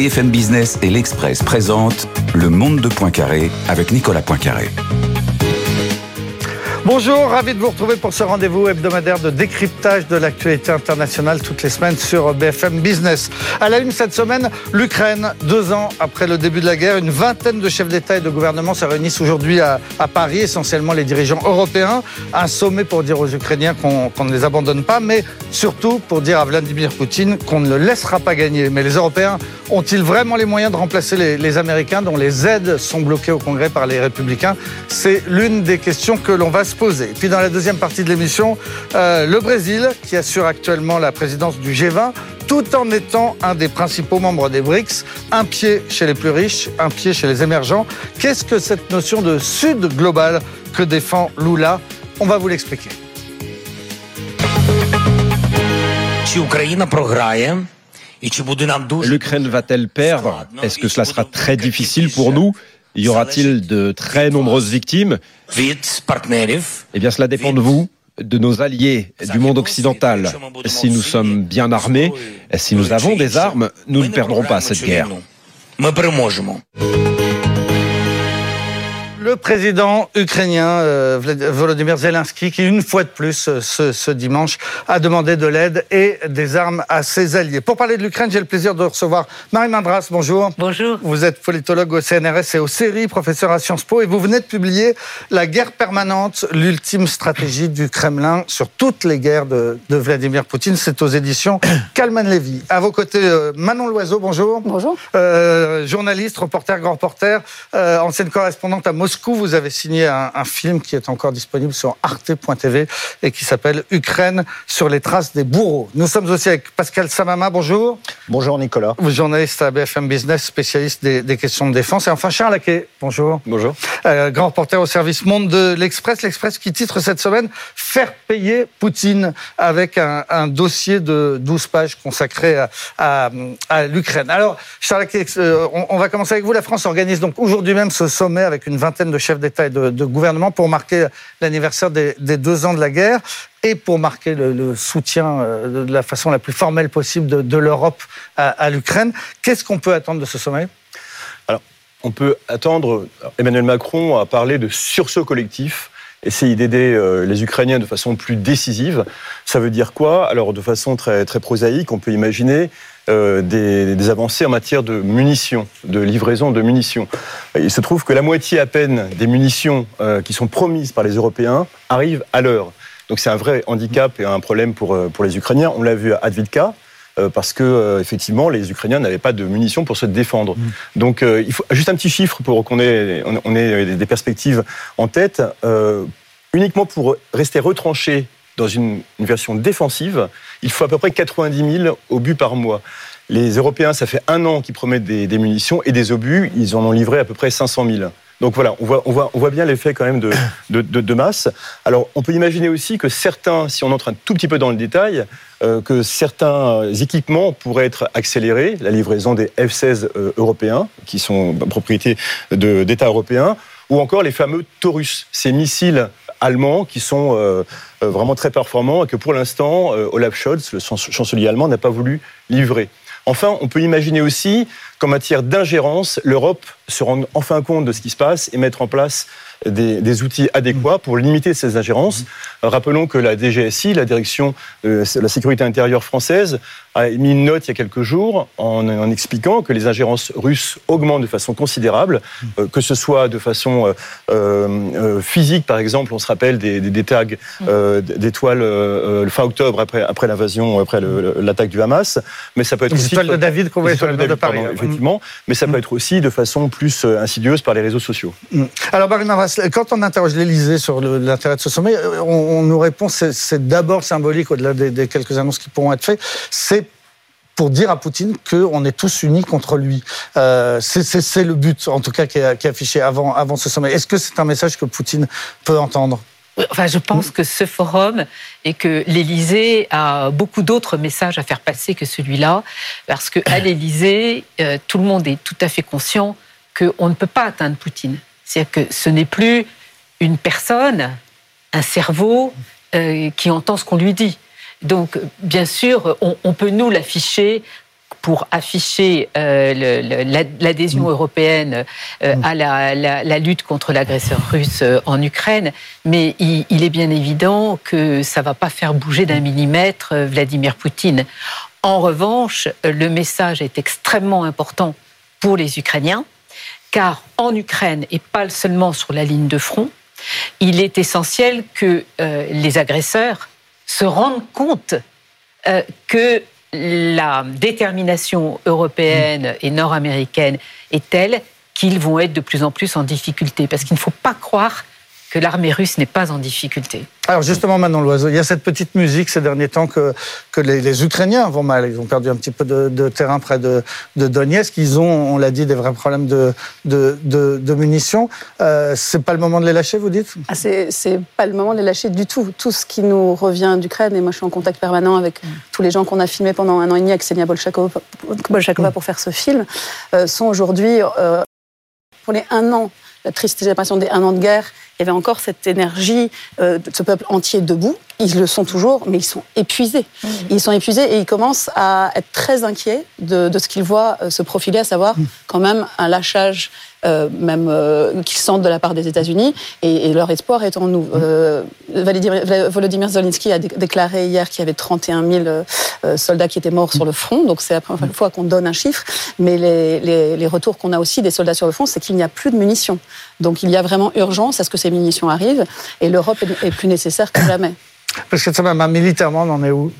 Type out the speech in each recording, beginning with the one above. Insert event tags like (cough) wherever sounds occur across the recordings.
BFM Business et l'Express présentent Le Monde de Poincaré avec Nicolas Poincaré. Bonjour, ravi de vous retrouver pour ce rendez-vous hebdomadaire de décryptage de l'actualité internationale toutes les semaines sur BFM Business. À la une cette semaine, l'Ukraine. Deux ans après le début de la guerre, une vingtaine de chefs d'État et de gouvernement se réunissent aujourd'hui à, Paris, essentiellement les dirigeants européens. Un sommet pour dire aux Ukrainiens qu'on ne les abandonne pas, mais surtout pour dire à Vladimir Poutine qu'on ne le laissera pas gagner. Mais les Européens ont-ils vraiment les moyens de remplacer les, les Américains dont les aides sont bloquées au Congrès par les Républicains? C'est l'une des questions que l'on va se poser. Et puis dans la deuxième partie de l'émission, euh, le Brésil, qui assure actuellement la présidence du G20, tout en étant un des principaux membres des BRICS, un pied chez les plus riches, un pied chez les émergents. Qu'est-ce que cette notion de Sud global que défend Lula? On va vous l'expliquer. L'Ukraine va-t-elle perdre? Est-ce que cela sera très difficile pour nous? Y aura-t-il de très nombreuses victimes Eh bien, cela dépend de vous, de nos alliés, du monde occidental. Si nous sommes bien armés, si nous avons des armes, nous ne perdrons pas cette guerre le président ukrainien euh, Volodymyr Zelensky, qui une fois de plus euh, ce, dimanche a demandé de l'aide et des armes à ses alliés. Pour parler de l'Ukraine, j'ai le plaisir de recevoir Marie Mandras. Bonjour. Bonjour. Vous êtes politologue au CNRS et au CERI, professeur à Sciences Po, et vous venez de publier La guerre permanente, l'ultime stratégie du Kremlin sur toutes les guerres de, Vladimir Poutine. C'est aux éditions (coughs) Kalman Levy. À vos côtés, euh, Manon Loiseau. Bonjour. Bonjour. journaliste, reporter, grand reporter, ancienne correspondante à Moscou Moscou, vous avez signé un, film qui est encore disponible sur arte.tv et qui s'appelle Ukraine sur les traces des bourreaux. Nous sommes aussi avec Pascal Samama. Bonjour. Bonjour Nicolas. Vous journaliste à BFM Business, spécialiste des, questions de défense. Et enfin Charles Laquet. Bonjour. Bonjour. Euh, grand reporter au service Monde de l'Express. L'Express qui titre cette semaine Faire payer Poutine avec un, dossier de 12 pages consacré à, l'Ukraine. Alors Charles Laquet, euh, on, on va commencer avec vous. La France organise donc aujourd'hui même ce sommet avec une vingtaine de chefs d'État et de, gouvernement pour marquer l'anniversaire des, deux ans de la guerre et pour marquer le, soutien euh, de la façon la plus formelle possible de, l'Europe à, l'Ukraine. Qu'est-ce qu'on peut attendre de ce sommet? Alors, on peut attendre. Emmanuel Macron a parlé de sursaut collectif essayer d'aider euh, les Ukrainiens de façon plus décisive. Ça veut dire quoi? Alors, de façon très, très prosaïque, on peut imaginer euh, des, avancées en matière de munitions, de livraison de munitions. Il se trouve que la moitié à peine des munitions euh, qui sont promises par les Européens arrivent à l'heure. Donc c'est un vrai handicap et un problème pour, euh, pour les Ukrainiens. On l'a vu à Advitka, parce que effectivement les Ukrainiens n'avaient pas de munitions pour se défendre. Mm. Donc il faut juste un petit chiffre pour qu'on ait, on ait des perspectives en tête. uniquement pour rester retranché dans une, version défensive, il faut à peu près 90 000 obus par mois. Les Européens, ça fait un an qu'ils promettent des, munitions et des obus, ils en ont livré à peu près 500 000. Donc voilà, on voit, bien l'effet quand même de, de, masse. Alors on peut imaginer aussi que certains, si on entre un tout petit peu dans le détail, euh, que certains équipements pourraient être accélérés, la livraison des F-16 euh, européens, qui sont propriété d'États européens, ou encore les fameux Taurus, ces missiles allemands qui sont euh, euh, vraiment très performants et que pour l'instant, euh, Olaf Scholz, le chancelier allemand, n'a pas voulu livrer. Enfin, on peut imaginer aussi qu'en matière d'ingérence, l'Europe se rende enfin compte de ce qui se passe et mettre en place des, outils adéquats pour limiter ces ingérences. Rappelons que la DGSI, la Direction de la sécurité intérieure française, a mis une note il y a quelques jours en, expliquant que les ingérences russes augmentent de façon considérable, euh, que ce soit de façon euh, euh, physique, par exemple, on se rappelle des, tags d'étoiles le fin octobre après, après l'invasion, après l'attaque du Hamas, mais ça peut être aussi... de David qu'on sur le de Paris. effectivement, mais ça peut être aussi de façon plus insidieuse par les réseaux sociaux. Mm. Alors, Marina quand on interroge l'Élysée sur l'intérêt de ce sommet, on, nous répond c'est d'abord symbolique, au-delà des, quelques annonces qui pourront être faites, c'est pour dire à Poutine qu'on est tous unis contre lui. Euh, c'est le but, en tout cas, qui est, affiché avant, avant ce sommet. Est-ce que c'est un message que Poutine peut entendre? Enfin, je pense que ce forum et que l'Élysée a beaucoup d'autres messages à faire passer que celui-là, parce qu'à l'Élysée, euh, tout le monde est tout à fait conscient qu'on ne peut pas atteindre Poutine. C'est-à-dire que ce n'est plus une personne, un cerveau euh, qui entend ce qu'on lui dit. Donc, bien sûr, on, peut nous l'afficher pour afficher l'adhésion européenne à la, lutte contre l'agresseur russe en Ukraine, mais il, est bien évident que ça va pas faire bouger d'un millimètre Vladimir Poutine. En revanche, le message est extrêmement important pour les Ukrainiens, car en Ukraine, et pas seulement sur la ligne de front, il est essentiel que euh, les agresseurs se rendent compte euh, que la détermination européenne et nord-américaine est telle qu'ils vont être de plus en plus en difficulté. Parce qu'il ne faut pas croire que l'armée russe n'est pas en difficulté. Alors justement, maintenant, l'oiseau, il y a cette petite musique ces derniers temps que, que les, Ukrainiens vont mal. Ils ont perdu un petit peu de, terrain près de, de, Donetsk. Ils ont, on l'a dit, des vrais problèmes de, de, munitions. Euh, c'est pas le moment de les lâcher, vous dites? Ah, C'est pas le moment de les lâcher du tout. Tout ce qui nous revient d'Ukraine, et moi je suis en contact permanent avec mm. tous les gens qu'on a filmés pendant un an et demi avec Senia Bolshakova, mm. pour faire ce film, euh, sont aujourd'hui, euh, pour les un an, la triste génération des un an de guerre, il y avait encore cette énergie euh, ce peuple entier debout. Ils le sont toujours, mais ils sont épuisés. Mmh. Ils sont épuisés et ils commencent à être très inquiets de, ce qu'ils voient euh, se profiler, à savoir mmh. quand même un lâchage euh, même qu'ils sentent de la part des États-Unis, et, leur espoir est en nous. Mmh. Volodymyr Zelensky a déclaré hier qu'il y avait 31 000 soldats qui étaient morts sur le front, donc c'est la première fois qu'on donne un chiffre, mais les, les retours qu'on a aussi des soldats sur le front, c'est qu'il n'y a plus de munitions. Donc il y a vraiment urgence à ce que ces munitions arrivent et l'Europe est plus nécessaire que jamais. Parce que ça militairement, on en est où?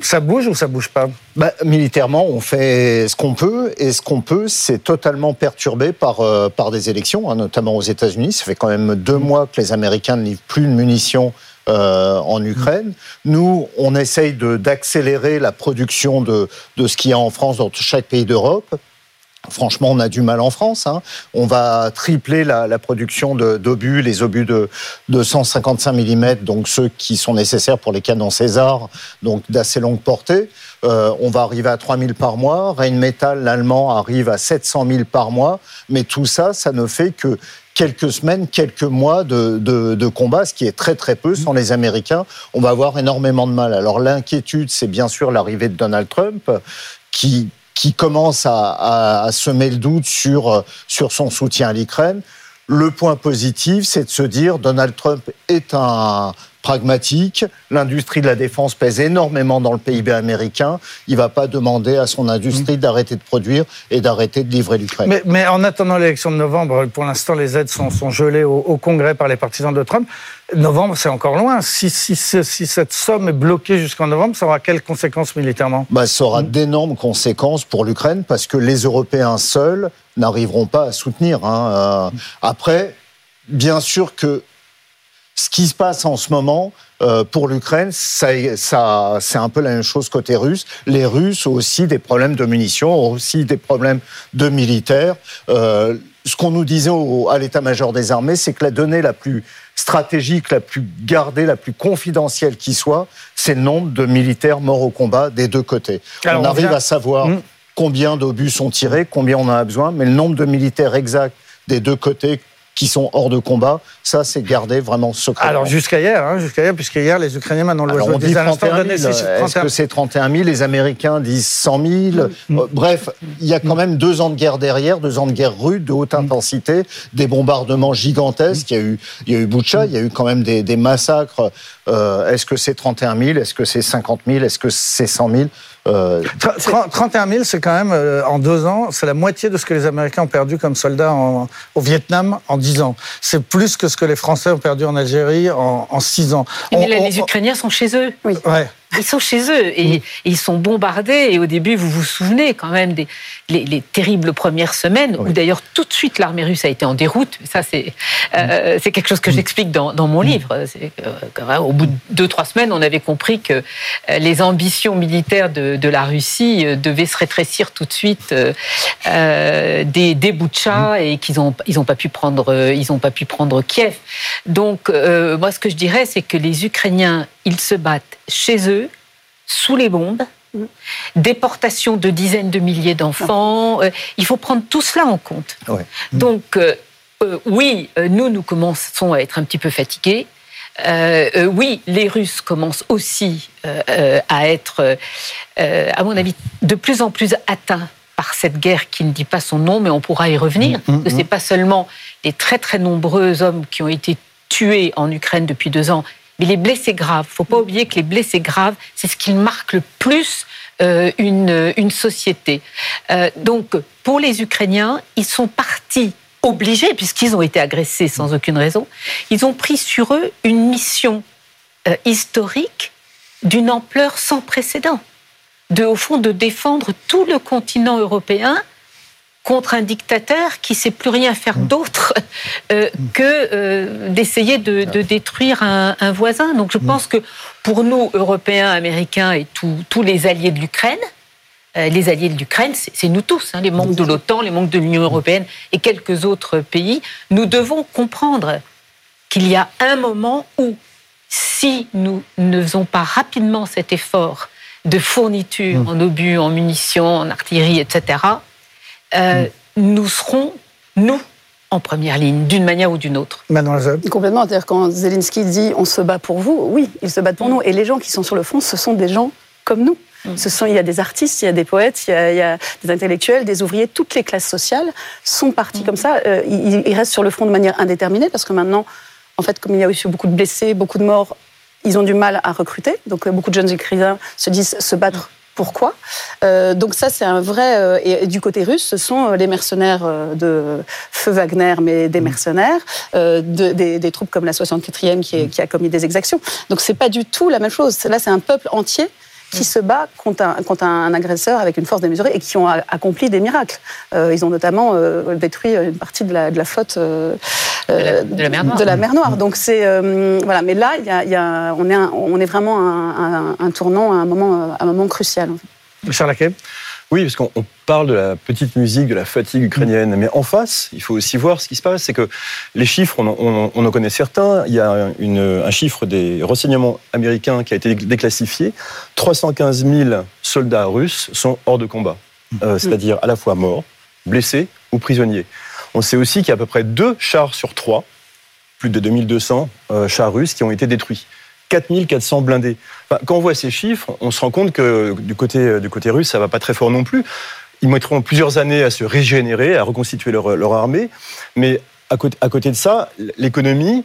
Ça bouge ou ça bouge pas? Bah, Militairement, on fait ce qu'on peut, et ce qu'on peut, c'est totalement perturbé par, euh, par des élections, hein, notamment aux États-Unis. Ça fait quand même deux mois que les Américains ne livrent plus de munitions euh, en Ukraine. Nous, on essaye d'accélérer la production de, de ce qu'il y a en France dans chaque pays d'Europe. Franchement, on a du mal en France. Hein. On va tripler la, production d'obus, les obus de, 155 mm, donc ceux qui sont nécessaires pour les canons César, donc d'assez longue portée. Euh, on va arriver à 3000 par mois. Rheinmetall, l'allemand, arrive à 700 000 par mois. Mais tout ça, ça ne fait que quelques semaines, quelques mois de, de, combat, ce qui est très très peu. Sans les Américains, on va avoir énormément de mal. Alors l'inquiétude, c'est bien sûr l'arrivée de Donald Trump, qui qui commence à, à, semer le doute sur, euh, sur son soutien à l'Ukraine. Le point positif, c'est de se dire Donald Trump est un pragmatique. L'industrie de la défense pèse énormément dans le PIB américain. Il ne va pas demander à son industrie mm. d'arrêter de produire et d'arrêter de livrer l'Ukraine. Mais, mais, en attendant l'élection de novembre, pour l'instant, les aides sont, sont gelées au, au, Congrès par les partisans de Trump. Novembre, c'est encore loin. Si, si, si, cette somme est bloquée jusqu'en novembre, ça aura quelles conséquences militairement? Bah, Ça aura d'énormes conséquences pour l'Ukraine parce que les Européens seuls n'arriveront pas à soutenir. Hein. Euh, après, bien sûr que ce qui se passe en ce moment euh, pour l'Ukraine, ça, ça, c'est un peu la même chose côté russe. Les Russes ont aussi des problèmes de munitions, ont aussi des problèmes de militaires. Euh, ce qu'on nous disait à l'état-major des armées, c'est que la donnée la plus stratégique, la plus gardée, la plus confidentielle qui soit, c'est le nombre de militaires morts au combat des deux côtés. on, arrive à savoir hmm. combien d'obus sont tirés, combien on en a besoin, mais le nombre de militaires exact des deux côtés qui sont hors de combat. Ça, c'est gardé vraiment secret. Alors jusqu'à hier, hein, jusqu'à hier, puisque hier, les Ukrainiens, maintenant, le on dit 31 000. Est-ce que c'est 31 000 Les Américains disent 100 000. Mm. Euh, bref, il y a quand même deux ans de guerre derrière, deux ans de guerre rude, de haute mm. intensité, des bombardements gigantesques. Il y a eu, il y a eu Boucha, il y a eu quand même des, des massacres. Euh, Est-ce que c'est 31 000 Est-ce que c'est 50 000 Est-ce que c'est 100 000 euh, 31 000, c'est quand même, euh, en deux ans, c'est la moitié de ce que les Américains ont perdu comme soldats au Vietnam en dix ans. C'est plus que ce que les Français ont perdu en Algérie en, en six ans. Mais les Ukrainiens sont chez eux. Oui. Ouais. Ils sont chez eux et, ils sont bombardés. Et au début, vous vous souvenez quand même des les, terribles premières semaines où d'ailleurs tout de suite l'armée russe a été en déroute. Ça, c'est euh, c'est quelque chose que j'explique dans, dans, mon livre. Euh, au bout de deux trois semaines, on avait compris que euh, les ambitions militaires de, de la Russie devaient se rétrécir tout de suite euh, des, des et qu'ils ont ils ont pas pu prendre ils ont pas pu prendre Kiev. Donc moi, ce que je dirais, c'est que les Ukrainiens ils se battent chez eux, sous les bombes, déportation de dizaines de milliers d'enfants. Euh, il faut prendre tout cela en compte. Donc, euh, euh, oui, nous, nous commençons à être un petit peu fatigués. oui, les Russes commencent aussi à être, à mon avis, de plus en plus atteints par cette guerre qui ne dit pas son nom, mais on pourra y revenir. Mm, mm, Ce n'est mm. pas seulement les très très nombreux hommes qui ont été tués en Ukraine depuis deux ans, mais les blessés graves. Faut pas oublier que les blessés graves, c'est ce qui marque le plus euh, une, une, société. Euh, donc, pour les Ukrainiens, ils sont partis obligés, puisqu'ils ont été agressés sans aucune raison, ils ont pris sur eux une mission euh, historique d'une ampleur sans précédent de, au fond, de défendre tout le continent européen contre un dictateur qui sait plus rien faire d'autre euh, que euh, d'essayer de, détruire un, voisin. Donc je pense que pour nous, Européens, Américains et tous les alliés de l'Ukraine, euh, les alliés de l'Ukraine, c'est nous tous, hein, les membres de l'OTAN, les membres de l'Union européenne et quelques autres pays, nous devons comprendre qu'il y a un moment où, si nous ne faisons pas rapidement cet effort de fournitures mm. en obus, en munitions, en artillerie, etc., euh, mm. nous serons, nous, en première ligne, d'une manière ou d'une autre. Complètement. C'est-à-dire quand Zelensky dit on se bat pour vous, oui, ils se battent pour mm. nous. Et les gens qui sont sur le front, ce sont des gens comme nous. Ce sont, il y a des artistes, il y a des poètes, il y a, des intellectuels, des ouvriers, toutes les classes sociales sont partis comme ça. Euh, ils, restent sur le front de manière indéterminée parce que maintenant, en fait, comme il y a aussi beaucoup de blessés, beaucoup de morts, ils ont du mal à recruter. Donc euh, beaucoup de jeunes écrivains se disent se battre pourquoi. Euh, donc ça, c'est un vrai... Euh, et, du côté russe, ce sont les mercenaires de Feu Wagner, mais des mercenaires, des, troupes comme la 64e qui, qui, a commis des exactions. Donc c'est pas du tout la même chose. Là, c'est un peuple entier qui se bat contre un, agresseur avec une force démesurée et qui ont accompli des miracles. Euh, ils ont notamment euh, détruit une partie de la, de la flotte euh, de, la, mer Noire. Donc c'est voilà, mais là, y a, on, est on est vraiment un, un, tournant, un moment, un moment crucial. Charles Laquet oui, parce qu'on parle de la petite musique, de la fatigue ukrainienne, mais en face, il faut aussi voir ce qui se passe. C'est que les chiffres, on, en connaît certains. Il y a un chiffre des renseignements américains qui a été déclassifié. 315 000 soldats russes sont hors de combat, euh, c'est-à-dire à la fois morts, blessés ou prisonniers. On sait aussi qu'il y a à peu près deux chars sur trois, plus de 2200 euh, chars russes qui ont été détruits. 4400 blindés. quand on voit ces chiffres, on se rend compte que du côté, du côté russe, ça va pas très fort non plus. Ils mettront plusieurs années à se régénérer, à reconstituer leur, leur armée. Mais à côté, à côté de ça, l'économie,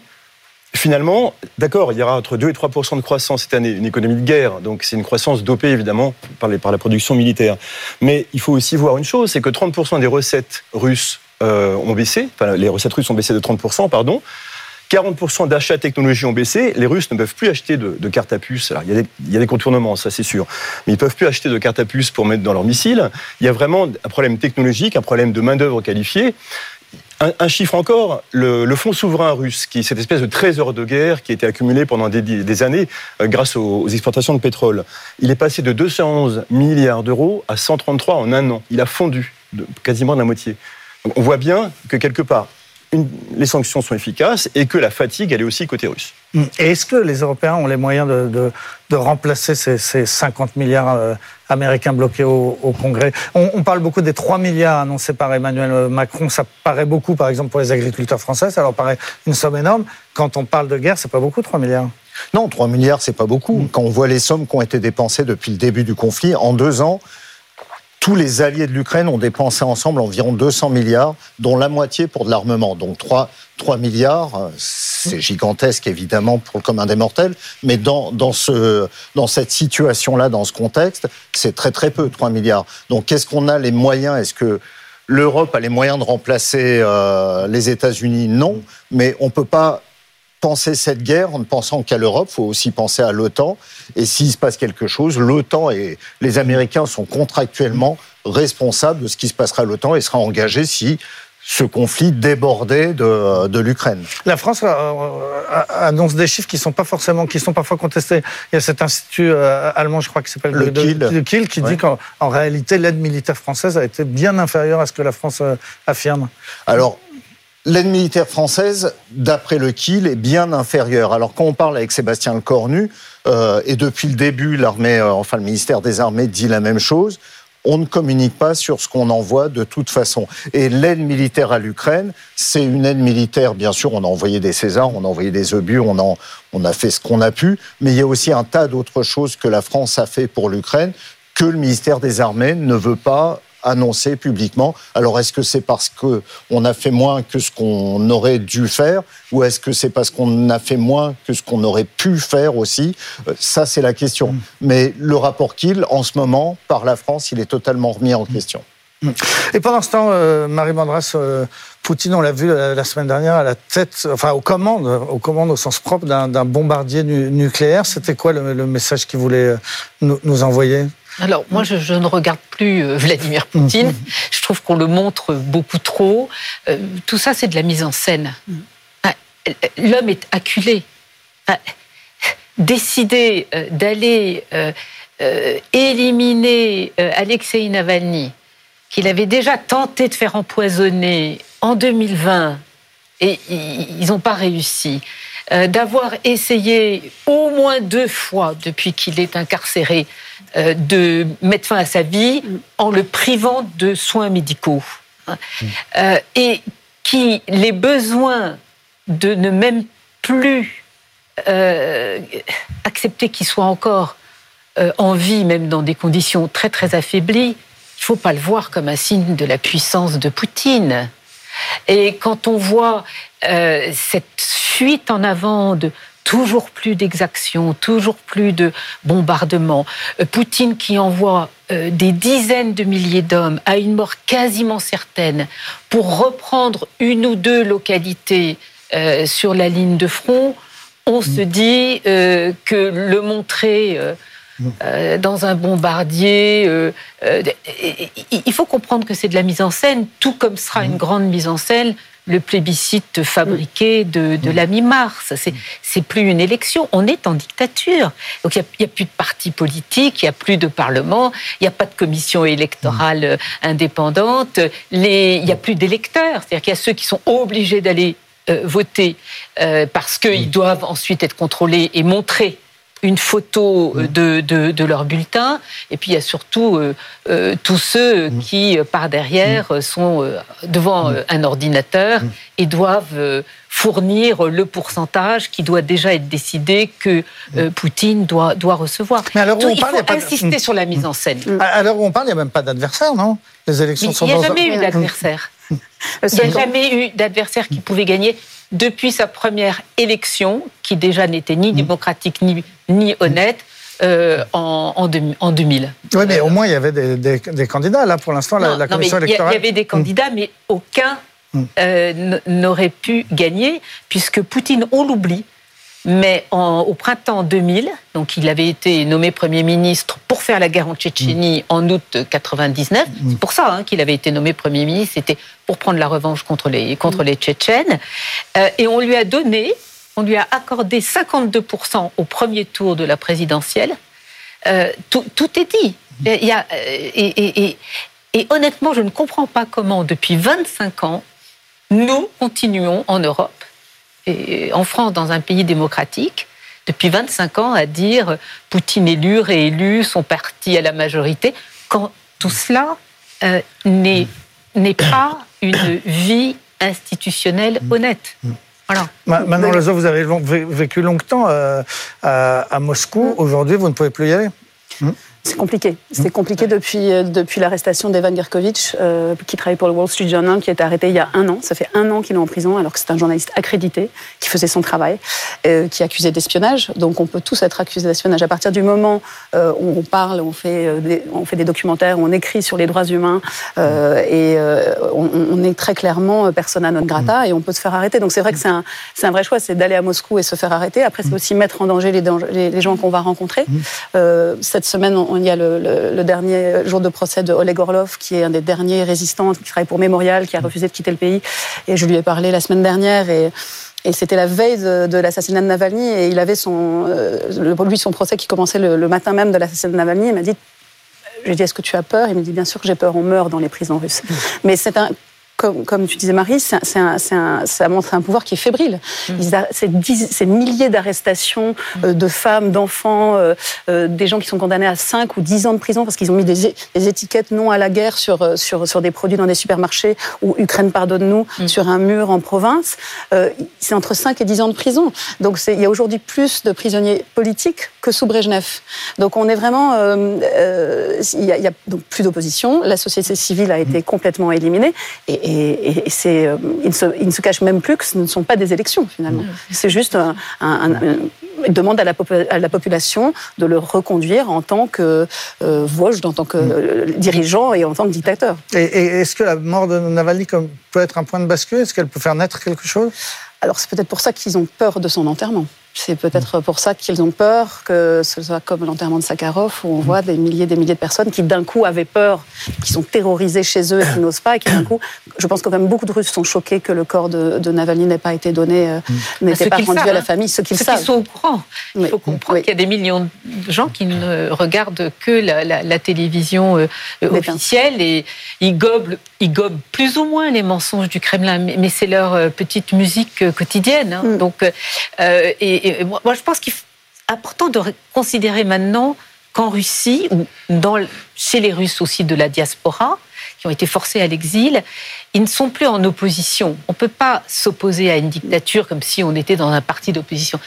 finalement, d'accord, il y aura entre 2 et 3 de croissance cette année, une économie de guerre, donc c'est une croissance dopée évidemment par, les, par la production militaire. Mais il faut aussi voir une chose, c'est que 30 des recettes russes euh, ont baissé, enfin les recettes russes ont baissé de 30 pardon, 40% d'achats technologie ont baissé. Les Russes ne peuvent plus acheter de, cartes à puce. Il y, a des, contournements, ça c'est sûr. Mais ils peuvent plus acheter de cartes à puce pour mettre dans leurs missiles. Il y a vraiment un problème technologique, un problème de main-d'œuvre qualifiée. Un, chiffre encore, le, fonds souverain russe, qui est cette espèce de trésor de guerre qui a été accumulé pendant des, années euh, grâce aux, exportations de pétrole, il est passé de 211 milliards d'euros à 133 en un an. Il a fondu de, quasiment de la moitié. on voit bien que quelque part, les sanctions sont efficaces et que la fatigue, elle est aussi côté russe. Mm. Et est-ce que les Européens ont les moyens de, remplacer ces, 50 milliards euh, américains bloqués au, Congrès? On, parle beaucoup des 3 milliards annoncés par Emmanuel Macron. Ça paraît beaucoup, par exemple, pour les agriculteurs français. Ça leur paraît une somme énorme. Quand on parle de guerre, c'est pas beaucoup, 3 milliards. Non, 3 milliards, c'est pas beaucoup. Mm. Quand on voit les sommes qui ont été dépensées depuis le début du conflit, en deux ans, tous les alliés de l'Ukraine ont dépensé ensemble environ 200 milliards, dont la moitié pour de l'armement. Donc 3, 3 milliards, euh, c'est gigantesque évidemment pour le commun des mortels, mais dans, dans, ce, dans cette situation-là, dans ce contexte, c'est très très peu, 3 milliards. Donc qu'est-ce qu'on a les moyens? Est-ce que l'Europe a les moyens de remplacer euh, les États-Unis? Non, mais on ne peut pas penser cette guerre en ne pensant qu'à l'Europe, il faut aussi penser à l'OTAN. Et s'il se passe quelque chose, l'OTAN et les Américains sont contractuellement responsables de ce qui se passera à l'OTAN et sera engagé si ce conflit débordait de, l'Ukraine. La France euh, annonce des chiffres qui sont pas forcément, qui sont parfois contestés. Il y a cet institut euh, allemand, je crois, qui s'appelle le, Kiel. qui dit qu'en réalité, l'aide militaire française a été bien inférieure à ce que la France euh, affirme. Alors, L'aide militaire française, d'après le Kiel, est bien inférieure. Alors quand on parle avec Sébastien Lecornu, euh, et depuis le début, l'armée, euh, enfin le ministère des Armées dit la même chose. on ne communique pas sur ce qu'on envoie de toute façon. Et l'aide militaire à l'Ukraine, c'est une aide militaire, bien sûr, on a envoyé des Césars, on a envoyé des obus, on, en, on a fait ce qu'on a pu, mais il y a aussi un tas d'autres choses que la France a fait pour l'Ukraine que le ministère des Armées ne veut pas annoncé publiquement. Alors est-ce que c'est parce que on a fait moins que ce qu'on aurait dû faire, ou est-ce que c'est parce qu'on a fait moins que ce qu'on aurait pu faire aussi? Euh, Ça c'est la question. Mm. Mais le rapport Kiel, en ce moment, par la France, il est totalement remis en question. Mm. Et pendant ce temps, euh, Marie Mandras, euh, Poutine, on l'a vu la, semaine dernière à la tête, enfin aux commandes, aux commandes au sens propre d'un bombardier nucléaire. C'était quoi le, message qu'il voulait nous envoyer? Alors, moi, je, ne regarde plus euh, Vladimir Poutine. (laughs) Je trouve qu'on le montre beaucoup trop. Euh, tout ça, c'est de la mise en scène. Ah, l'homme est acculé. Ah, décider euh, d'aller éliminer Alexei Navalny, qu'il avait déjà tenté de faire empoisonner en 2020, et ils n'ont pas réussi. Euh, d'avoir essayé au moins deux fois depuis qu'il est incarcéré euh, de mettre fin à sa vie en le privant de soins médicaux. Euh, et qui les besoins de ne même plus accepter qu'il soit encore en vie, même dans des conditions très très affaiblies, il ne faut pas le voir comme un signe de la puissance de Poutine. Et quand on voit euh, cette fuite en avant de toujours plus d'exactions, toujours plus de bombardements, euh, Poutine qui envoie euh, des dizaines de milliers d'hommes à une mort quasiment certaine pour reprendre une ou deux localités sur la ligne de front, on se dit que le montrer euh, dans un bombardier. Euh, euh, il faut comprendre que c'est de la mise en scène, tout comme sera une grande mise en scène le plébiscite fabriqué de, la mi-mars. C'est plus une élection, on est en dictature. Donc il n'y a, plus de partis politiques, il n'y a plus de parlement, il n'y a pas de commission électorale indépendante, les, il n'y a plus d'électeurs. C'est-à-dire qu'il y a ceux qui sont obligés d'aller voter parce qu'ils doivent ensuite être contrôlés et montrer une photo euh, mmh. de, de, leur bulletin, et puis il y a surtout euh, euh, tous ceux mmh. qui, par derrière, mmh. sont devant un ordinateur et doivent fournir le pourcentage qui doit déjà être décidé que Poutine doit, doit recevoir. Mais alors, on il parle, faut insister sur la mise en scène. Alors on parle, il n'y a même pas d'adversaire, non? Les élections sont Il n'y a jamais eu d'adversaire. Il n'y a jamais eu d'adversaire qui pouvait gagner depuis sa première élection, qui déjà n'était ni démocratique ni, ni honnête, euh, en, en, 2000. Oui, mais au moins il y avait des, candidats. Là, pour l'instant, la, commission électorale. Il y avait des candidats, mais aucun mm. euh, n'aurait pu gagner, puisque Poutine, on l'oublie, mais au printemps 2000, donc il avait été nommé Premier ministre pour faire la guerre en Tchétchénie mm. en août 99. Mm. C'est pour ça hein, qu'il avait été nommé Premier ministre, c'était pour prendre la revanche contre les, contre les Tchétchènes. Euh, et on lui a donné, on lui a accordé 52% au premier tour de la présidentielle. Euh, tout, est dit. Mm. Il y a, euh, et, et honnêtement, je ne comprends pas comment, depuis 25 ans, nous continuons en Europe et en France, dans un pays démocratique, depuis 25 ans, à dire Poutine élu, réélu, son parti à la majorité, quand tout cela euh, n'est pas une vie institutionnelle honnête. Voilà. Maintenant, vous avez vécu longtemps euh, à, Moscou. Aujourd'hui, vous ne pouvez plus y aller? C'est compliqué. C'est compliqué depuis, euh, depuis l'arrestation d'Evan Gerkovitch, euh, qui travaille pour le Wall Street Journal, qui a été arrêté il y a un an. Ça fait un an qu'il est en prison, alors que c'est un journaliste accrédité, qui faisait son travail, euh, qui est accusé d'espionnage. Donc on peut tous être accusés d'espionnage. À partir du moment euh, où on parle, on fait, des, on fait des documentaires, on écrit sur les droits humains, et on, on, est très clairement persona non grata, et on peut se faire arrêter. Donc c'est vrai que c'est un, c'est un vrai choix, c'est d'aller à Moscou et se faire arrêter. Après, c'est aussi mettre en danger les, les, les gens qu'on va rencontrer. cette semaine, on il y a le, dernier jour de procès de Oleg Orlov, qui est un des derniers résistants, qui travaille pour Mémorial, qui a refusé de quitter le pays. Et je lui ai parlé la semaine dernière et, c'était la veille de, l'assassinat de Navalny et il avait son, euh, lui son procès qui commençait le, matin même de l'assassinat de Navalny. Il m'a dit, j'ai dit, est-ce que tu as peur? Il me dit, bien sûr que j'ai peur, on meurt dans les prisons russes. Mais c'est un comme, comme tu disais Marie, c'est un, un, ça montre un pouvoir qui est fébrile. Mm. Ces milliers d'arrestations mm. de femmes, d'enfants, des gens qui sont condamnés à 5 ou 10 ans de prison parce qu'ils ont mis des, étiquettes non à la guerre sur, sur, sur des produits dans des supermarchés ou Ukraine pardonne-nous mm. sur un mur en province. c'est entre 5 et 10 ans de prison. Donc il y a aujourd'hui plus de prisonniers politiques que sous Brejnev. Donc on est vraiment, euh, euh, il y, a, donc plus d'opposition. La société civile a été complètement éliminée et, c'est, euh, il, ne se, il, se, cache même plus que ce ne sont pas des élections finalement. C'est juste un, une demande à la, à la, population de le reconduire en tant que euh, en tant que mm. dirigeant et en tant que dictateur. Et, est-ce que la mort de Navalny peut être un point de bascule? Est-ce qu'elle peut faire naître quelque chose? Alors c'est peut-être pour ça qu'ils ont peur de son enterrement. C'est peut-être pour ça qu'ils ont peur que ce soit comme l'enterrement de Sakharov, où on voit des milliers et des milliers de personnes qui d'un coup avaient peur, qui sont terrorisées chez eux et qui n'osent pas, et qui d'un coup, je pense que même beaucoup de Russes sont choqués que le corps de, Navalny n'ait pas été donné, euh, mm. n'ait pas rendu à la famille, ce qu'ils savent. Ceux qui sont au courant. Il faut comprendre qu'il y a des millions de gens qui ne regardent que la, télévision euh, officielle et ils gobent, ils gobent plus ou moins les mensonges du Kremlin, mais, c'est leur euh, petite musique quotidienne. Hein. Mm. Donc, et, et, moi, je pense qu'il est important de considérer maintenant qu'en Russie, ou dans, chez les Russes aussi de la diaspora, qui ont été forcés à l'exil, ils ne sont plus en opposition. On ne peut pas s'opposer à une dictature comme si on était dans un parti d'opposition.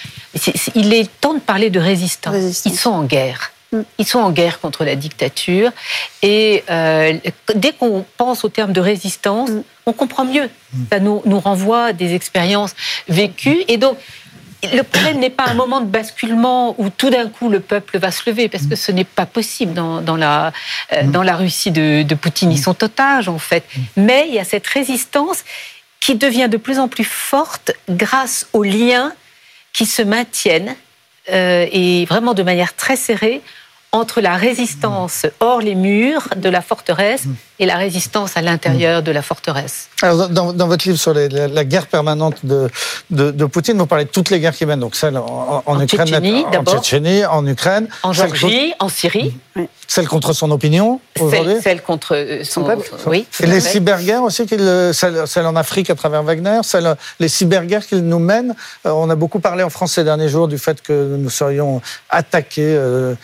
Il est temps de parler de résistance. Ils sont en guerre. Mm. Ils sont en guerre contre la dictature. Et euh, dès qu'on pense au terme de résistance, mm. on comprend mieux. Mm. Ça nous, nous renvoie à des expériences vécues. Et donc, le problème n'est pas un moment de basculement où tout d'un coup le peuple va se lever, parce que ce n'est pas possible dans, la, euh, dans la Russie de, de, Poutine. Ils sont otages, en fait. Mais il y a cette résistance qui devient de plus en plus forte grâce aux liens qui se maintiennent, euh, et vraiment de manière très serrée, entre la résistance hors les murs de la forteresse et la résistance à l'intérieur de la forteresse. Alors, dans, votre livre sur la, guerre permanente de, de, Poutine, vous parlez de toutes les guerres qui mènent, donc celle en, en, Ukraine, en Tchétchénie, en Ukraine, en Géorgie, en Syrie. Celle contre son opinion aujourd'hui Celle contre euh, son, peuple Oui. Et les cyberguerres aussi, celle, celle, en Afrique à travers Wagner, celle, les cyberguerres qu'il nous mènent. Euh, on a beaucoup parlé en France ces derniers jours du fait que nous serions attaqués euh,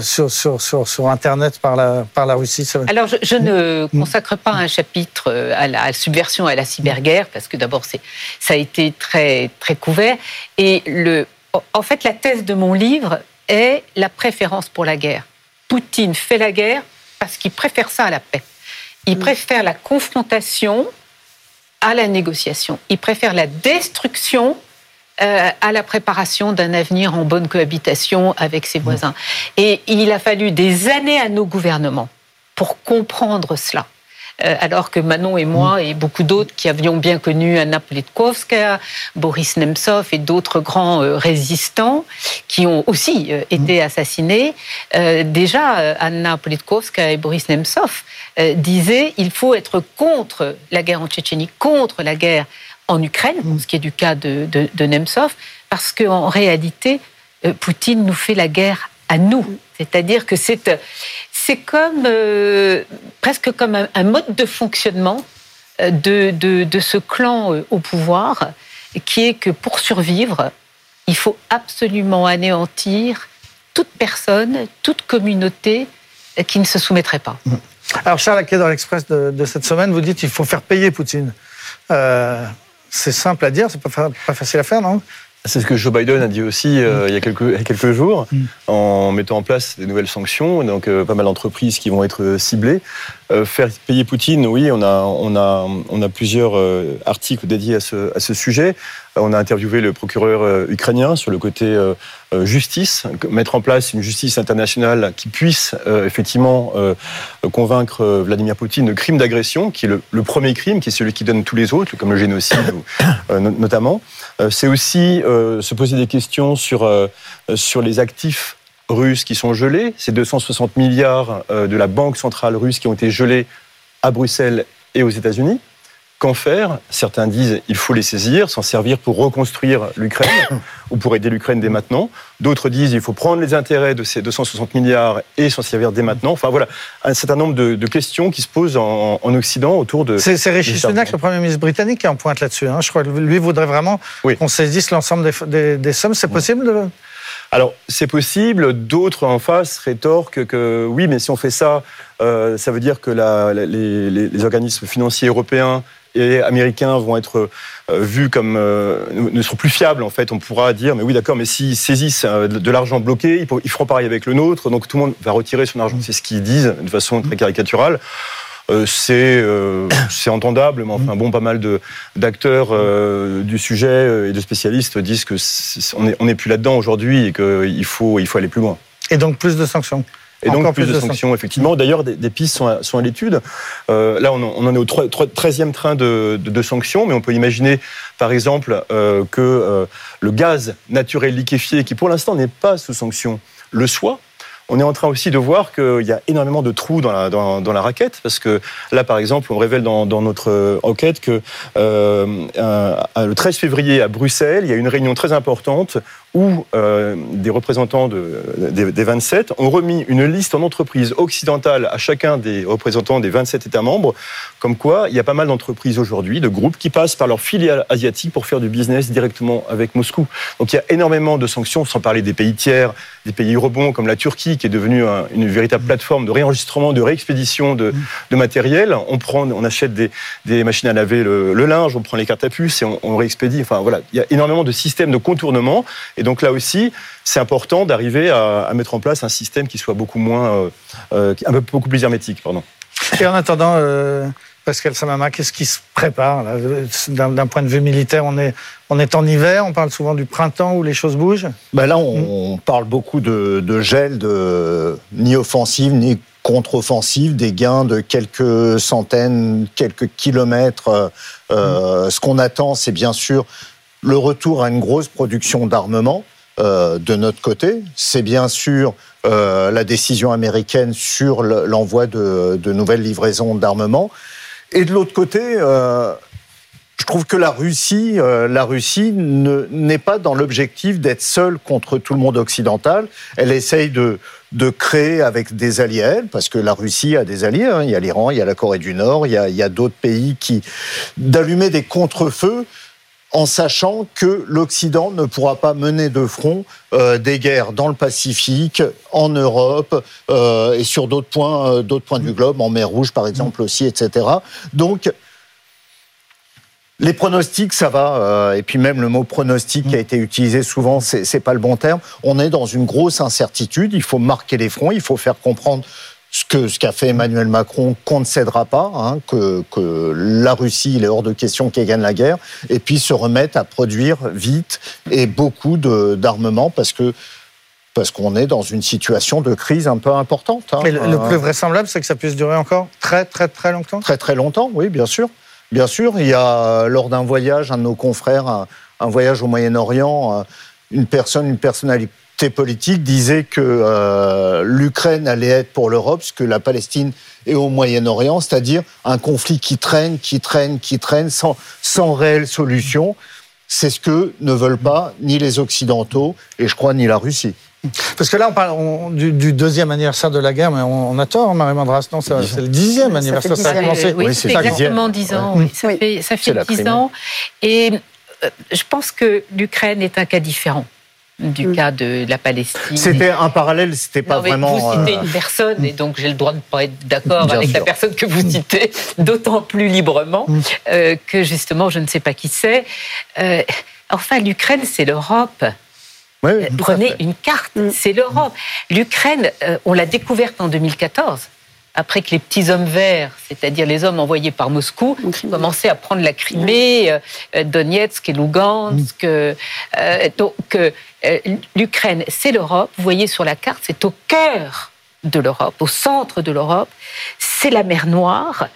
sur, sur, sur, sur, Internet par la, par la Russie. Alors, je, je ne mm. consacre pas un chapitre à la, subversion et à la cyberguerre, parce que d'abord, ça a été très, très couvert. Et le, en fait, la thèse de mon livre est la préférence pour la guerre. Poutine fait la guerre parce qu'il préfère ça à la paix. Il mm. préfère la confrontation à la négociation. Il préfère la destruction euh, à la préparation d'un avenir en bonne cohabitation avec ses mm. voisins. Et il a fallu des années à nos gouvernements pour comprendre cela. Euh, alors que Manon et moi et beaucoup d'autres qui avions bien connu Anna Politkovskaya, Boris Nemtsov et d'autres grands euh, résistants qui ont aussi euh, été assassinés, déjà Anna Politkovskaya et Boris Nemtsov disaient il faut être contre la guerre en Tchétchénie, contre la guerre en Ukraine, ce qui est du cas de, de, de Nemtsov, parce qu'en réalité, Poutine nous fait la guerre à nous. C'est-à-dire que c'est c'est comme euh, presque comme un, mode de fonctionnement euh, de, de, ce clan euh, au pouvoir, qui est que pour survivre, il faut absolument anéantir toute personne, toute communauté qui ne se soumettrait pas. Mmh. Alors Charles qui dans l'Express de, cette semaine, vous dites qu'il faut faire payer Poutine. c'est simple à dire, c'est pas, pas facile à faire, non? C'est ce que Joe Biden a dit aussi euh, il, y a quelques, quelques jours, mm. en mettant en place des nouvelles sanctions, donc euh, pas mal d'entreprises qui vont être euh, ciblées. faire payer Poutine, oui, on a, on a, on a plusieurs articles dédiés à ce, à ce sujet. On a interviewé le procureur ukrainien sur le côté justice, mettre en place une justice internationale qui puisse effectivement convaincre Vladimir Poutine de crime d'agression, qui est le, le, premier crime, qui est celui qui donne tous les autres, comme le génocide notamment. C'est aussi euh, se poser des questions sur, euh, sur les actifs russes qui sont gelés. Ces 260 milliards euh, de la Banque centrale russe qui ont été gelés à Bruxelles et aux États-Unis. Qu'en faire Certains disent il faut les saisir, s'en servir pour reconstruire l'Ukraine (coughs) ou pour aider l'Ukraine dès maintenant. D'autres disent il faut prendre les intérêts de ces 260 milliards et s'en servir dès maintenant. Enfin voilà, un certain nombre de, questions qui se posent en, Occident autour de. C'est Rishi Sunak, le Premier ministre britannique, qui en pointe là-dessus. Hein. Je crois que lui voudrait vraiment qu'on saisisse l'ensemble des, sommes. C'est possible Alors, c'est possible. D'autres en face rétorquent que oui, mais si on fait ça, euh, ça veut dire que les, organismes financiers européens et américains vont être euh, vus comme euh, ne seront plus fiables en fait. On pourra dire mais oui d'accord, mais s'ils saisissent euh, de l'argent bloqué, ils feront pareil avec le nôtre, donc tout le monde va retirer son argent. C'est ce qu'ils disent de façon très caricaturale. c'est entendable, mais enfin bon, pas mal d'acteurs du sujet et de spécialistes disent que on n'est plus là-dedans aujourd'hui et qu'il faut il faut aller plus loin. Et donc plus de sanctions. Et donc plus, de, sanctions, effectivement. D'ailleurs, des, pistes sont à, l'étude. Euh, là, on, en est au 13e train de, sanctions, mais on peut imaginer, par exemple, euh, que euh, le gaz naturel liquéfié, qui pour l'instant n'est pas sous sanction, le soit on est en train aussi de voir qu'il y a énormément de trous dans la, raquette, parce que là, par exemple, on révèle dans, notre enquête que euh, le 13 février à Bruxelles, il y a une réunion très importante où euh, des représentants de, des, 27 ont remis une liste en entreprise occidentale à chacun des représentants des 27 États membres, comme quoi il y a pas mal d'entreprises aujourd'hui, de groupes qui passent par leur filiale asiatique pour faire du business directement avec Moscou. Donc il y a énormément de sanctions, sans parler des pays tiers, des pays rebonds comme la Turquie, qui est devenue une véritable plateforme de réenregistrement, de réexpédition de, matériel. On prend, on achète des, machines à laver le, linge, on prend les cartes à puce et on, on réexpédie. Enfin voilà, il y a énormément de systèmes de contournement. Et donc là aussi, c'est important d'arriver à, mettre en place un système qui soit beaucoup moins, euh, euh, un peu beaucoup plus hermétique, pardon. Et en attendant. Euh, Pascal Samama, qu'est-ce qui se prépare d'un point de vue militaire on est, on est en hiver, on parle souvent du printemps où les choses bougent? Ben Là, on, parle beaucoup de, gel, de ni offensive ni contre-offensive, des gains de quelques centaines, quelques kilomètres. Ce qu'on attend, c'est bien sûr le retour à une grosse production d'armement euh, de notre côté. C'est bien sûr euh, la décision américaine sur l'envoi de, nouvelles livraisons d'armement. Et de l'autre côté, euh, je trouve que la Russie, la Russie n'est pas dans l'objectif d'être seule contre tout le monde occidental. Elle essaye de, créer avec des alliés, parce que la Russie a des alliés. Hein. Il y a l'Iran, il y a la Corée du Nord, il y a, a d'autres pays qui d'allumer des contre-feux en sachant que l'Occident ne pourra pas mener de front euh, des guerres dans le Pacifique, en Europe euh, et sur d'autres points, euh, d'autres points du globe, en mer Rouge par exemple aussi, etc. Donc les pronostics, ça va, et puis même le mot pronostic qui a été utilisé souvent, c'est pas le bon terme. On est dans une grosse incertitude. Il faut marquer les fronts, il faut faire comprendre ce que ce qu'a fait Emmanuel Macron, qu'on ne cédera pas, hein, que, que, la Russie, il est hors de question qu'elle gagne la guerre, et puis se remettre à produire vite et beaucoup d'armement parce que parce qu'on est dans une situation de crise un peu importante. Hein. Mais le, plus vraisemblable, c'est que ça puisse durer encore très très très longtemps? Très très longtemps, oui, bien sûr. Bien sûr, il y a lors d'un voyage, un de nos confrères, un, un voyage au Moyen-Orient, euh, une personne, une personnalité politique disait que euh, l'Ukraine allait être pour l'Europe ce que la Palestine est au Moyen-Orient, c'est-à-dire un conflit qui traîne, qui traîne, qui traîne, sans, sans réelle solution. C'est ce que ne veulent pas ni les Occidentaux et je crois ni la Russie. Parce que là, on parle du, deuxième anniversaire de la guerre, mais on, a tort, Marie Mandras. Non, c'est le dixième anniversaire. Ça, a commencé. Oui, c'est exactement dix ans. Ça fait, ça fait dix ans. Et euh, je pense que l'Ukraine est un cas différent du mm. cas de la Palestine. C'était un parallèle, c'était pas vraiment. Vous citez euh, une personne et donc j'ai le droit de pas être d'accord avec la personne que vous citez, d'autant plus librement mm. euh, que justement je ne sais pas qui c'est. Euh, enfin, l'Ukraine, c'est l'Europe. Prenez une carte, mm. c'est l'Europe. L'Ukraine, on l'a découverte en 2014 après que les petits hommes verts, c'est-à-dire les hommes envoyés par Moscou, commençaient à prendre la Crimée, euh, Donetsk et Lugansk. Mm. Euh, donc, euh, l'Ukraine, c'est l'Europe. Vous voyez sur la carte, c'est au cœur de l'Europe, au centre de l'Europe. C'est la mer Noire.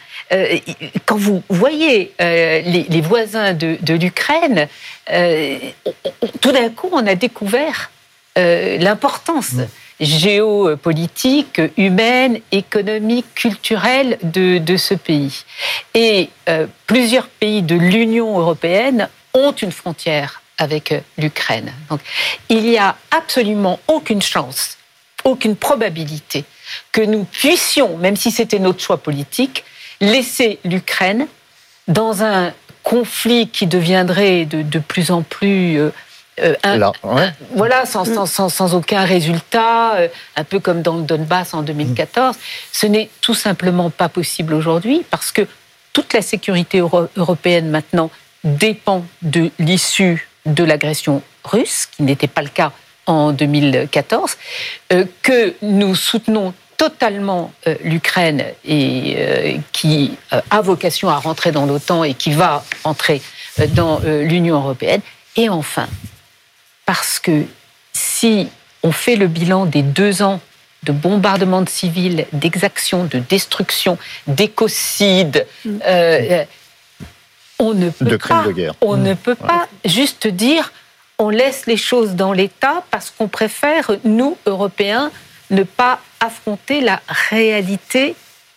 quand vous voyez les, voisins de, de l'Ukraine, tout d'un coup, on a découvert l'importance. Mm géopolitique, humaine, économique, culturelle de, de ce pays. Et euh, plusieurs pays de l'Union européenne ont une frontière avec euh, l'Ukraine. Donc, il n'y a absolument aucune chance, aucune probabilité que nous puissions, même si c'était notre choix politique, laisser l'Ukraine dans un conflit qui deviendrait de, de plus en plus euh, un, voilà, sans, sans, sans, aucun résultat, euh, un peu comme dans le Donbass en 2014. Ce n'est tout simplement pas possible aujourd'hui parce que toute la sécurité européenne maintenant dépend de l'issue de l'agression russe, qui n'était pas le cas en 2014, euh, que nous soutenons totalement l'Ukraine et qui a vocation à rentrer dans l'OTAN et qui va entrer dans l'Union européenne. Et enfin, parce que si on fait le bilan des deux ans de bombardement de civils, d'exactions, de destruction, d'écocides, mm. euh, euh, on ne peut pas, on ne mm. peut pas juste dire on laisse les choses dans l'état parce qu'on préfère nous Européens ne pas affronter la réalité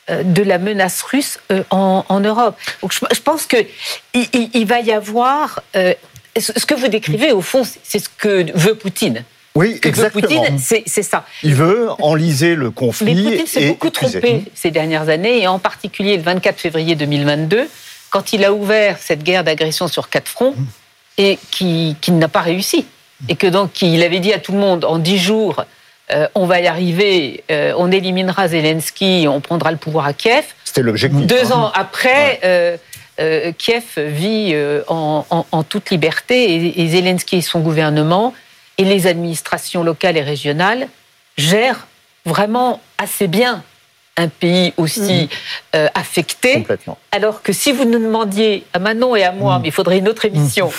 euh, de la menace russe en, Europe. Donc je, pense que il, va y avoir ce que vous décrivez, au fond, c'est ce que veut Poutine. Oui, exactement. c'est ça. Il veut enliser le conflit. Mais Poutine s'est beaucoup trompé ces dernières années, et en particulier le 24 février 2022, quand il a ouvert cette guerre d'agression sur quatre fronts, et qui, n'a pas réussi. Et que donc, il avait dit à tout le monde, en dix jours, euh, on va y arriver, euh, on éliminera Zelensky, on prendra le pouvoir à Kiev. C'était l'objectif. Deux hein. ans après, euh, euh, Kiev vit euh, en, toute liberté et, Zelensky et son gouvernement et les administrations locales et régionales gèrent vraiment assez bien un pays aussi mm. euh, affecté. Alors que si vous nous demandiez à Manon et à moi, mm. mais il faudrait une autre émission,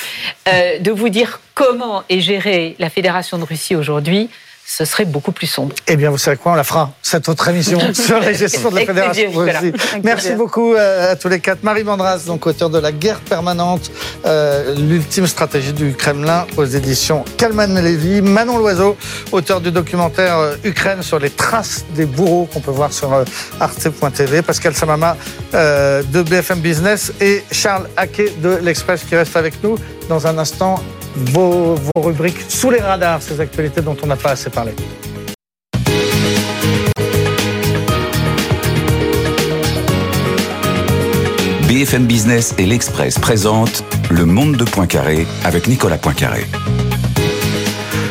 mm. de vous dire comment est gérée la Fédération de Russie aujourd'hui, ce serait beaucoup plus sombre. Eh bien, vous savez quoi, on la fera, cette autre émission (laughs) sur la gestion de la Fédération Russie. Merci beaucoup euh, à tous les quatre. Marie Mandras, donc auteur de La guerre permanente, euh, l'ultime stratégie du Kremlin aux éditions Kalman Levy. Manon Loiseau, auteur du documentaire euh, Ukraine sur les traces des bourreaux qu'on peut voir sur arte.tv. Pascal Samama de BFM Business et Charles Haquet de l'Express qui reste avec nous dans un instant vos, rubriques sous les radars, ces actualités dont on n'a pas assez parlé. BFM Business et l'Express présentent Le Monde de Poincaré avec Nicolas Poincaré.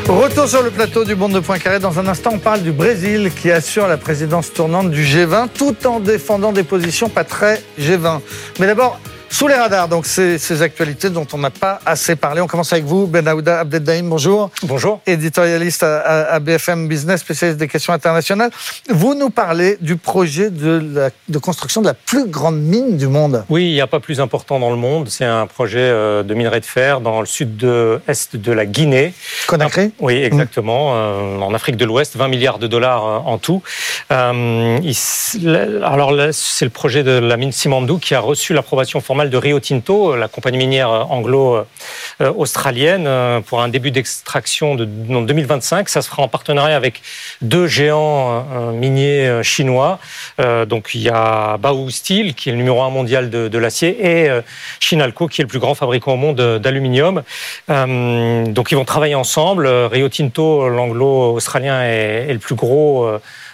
Retour sur le plateau du Monde de Poincaré. Dans un instant, on parle du Brésil qui assure la présidence tournante du G20 tout en défendant des positions pas très G20. Mais d'abord, sous les radars, donc ces, ces actualités dont on n'a pas assez parlé. On commence avec vous, Ben Aouda Abdeldaïm, bonjour. Bonjour. Éditorialiste à, BFM Business, spécialiste des questions internationales. Vous nous parlez du projet de, la, de construction de la plus grande mine du monde. Oui, il n'y a pas plus important dans le monde. C'est un projet euh, de minerai de fer dans le sud-est de la Guinée. Conakry Oui, exactement. Euh, en Afrique de l'Ouest, 20 milliards de dollars euh, en tout. alors, c'est le projet de la mine Simandou qui a reçu l'approbation formelle de Rio Tinto, la compagnie minière anglo-australienne, euh, pour un début d'extraction de, en 2025. Ça se fera en partenariat avec deux géants euh, miniers euh, chinois. Donc il y a Baowu Steel, qui est le numéro un mondial de, l'acier, et Shinalco, qui est le plus grand fabricant au monde d'aluminium. Donc ils vont travailler ensemble. Rio Tinto, l'anglo-australien, est, le plus gros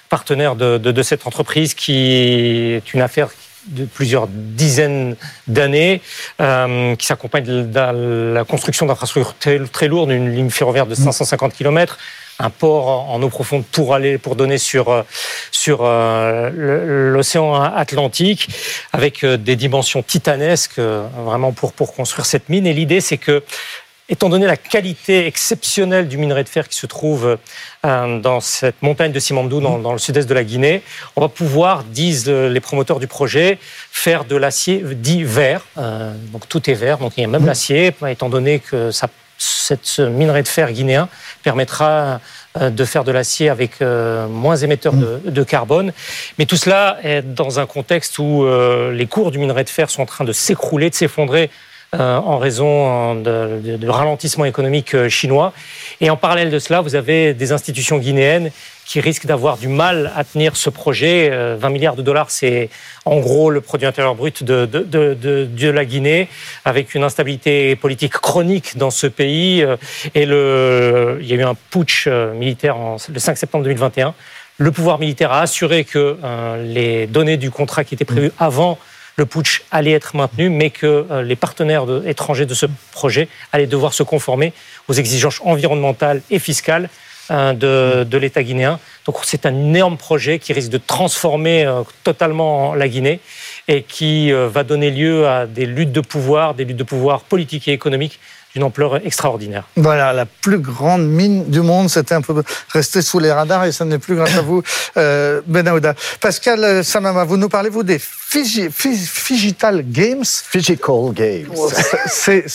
partenaire de, de, cette entreprise qui est une affaire de plusieurs dizaines d'années, euh, qui s'accompagne de, la construction d'infrastructures très, lourdes, une ligne ferroviaire de 550 mm. km, un port en eau profonde pour aller pour donner sur euh, sur euh, l'océan Atlantique avec des dimensions titanesques vraiment pour pour construire cette mine et l'idée c'est que Étant donné la qualité exceptionnelle du minerai de fer qui se trouve euh, dans cette montagne de Simandou, dans, le sud-est de la Guinée, on va pouvoir, disent les promoteurs du projet, faire de l'acier dit vert. Euh, donc tout est vert, donc il y a même mmh. l'acier, étant donné que ça, cette, ce minerai de fer guinéen permettra euh, de faire de l'acier avec moins émetteur de, de, carbone. Mais tout cela est dans un contexte où les cours du minerai de fer sont en train de s'écrouler, de s'effondrer en raison de, de, ralentissement économique chinois. Et en parallèle de cela, vous avez des institutions guinéennes qui risquent d'avoir du mal à tenir ce projet. 20 milliards de dollars, c'est en gros le produit intérieur brut de, de, de, la Guinée, avec une instabilité politique chronique dans ce pays. Et le, il y a eu un putsch militaire le 5 septembre 2021 le pouvoir militaire a assuré que euh, les données du contrat qui étaient prévues avant le putsch allaient être maintenues, mais que euh, les partenaires étrangers de ce projet allaient devoir se conformer aux exigences environnementales et fiscales euh, de, l'État guinéen. Donc c'est un énorme projet qui risque de transformer totalement la Guinée et qui va donner lieu à des luttes de pouvoir, des luttes de pouvoir politiques et économiques d'une ampleur extraordinaire. Voilà, la plus grande mine du monde, c'était un peu resté sous les radars et ça n'est plus grâce à vous, (laughs) euh, Benahouda. Pascal Samama, vous nous parlez, vous, des Phygital Games? Physical Games. C'est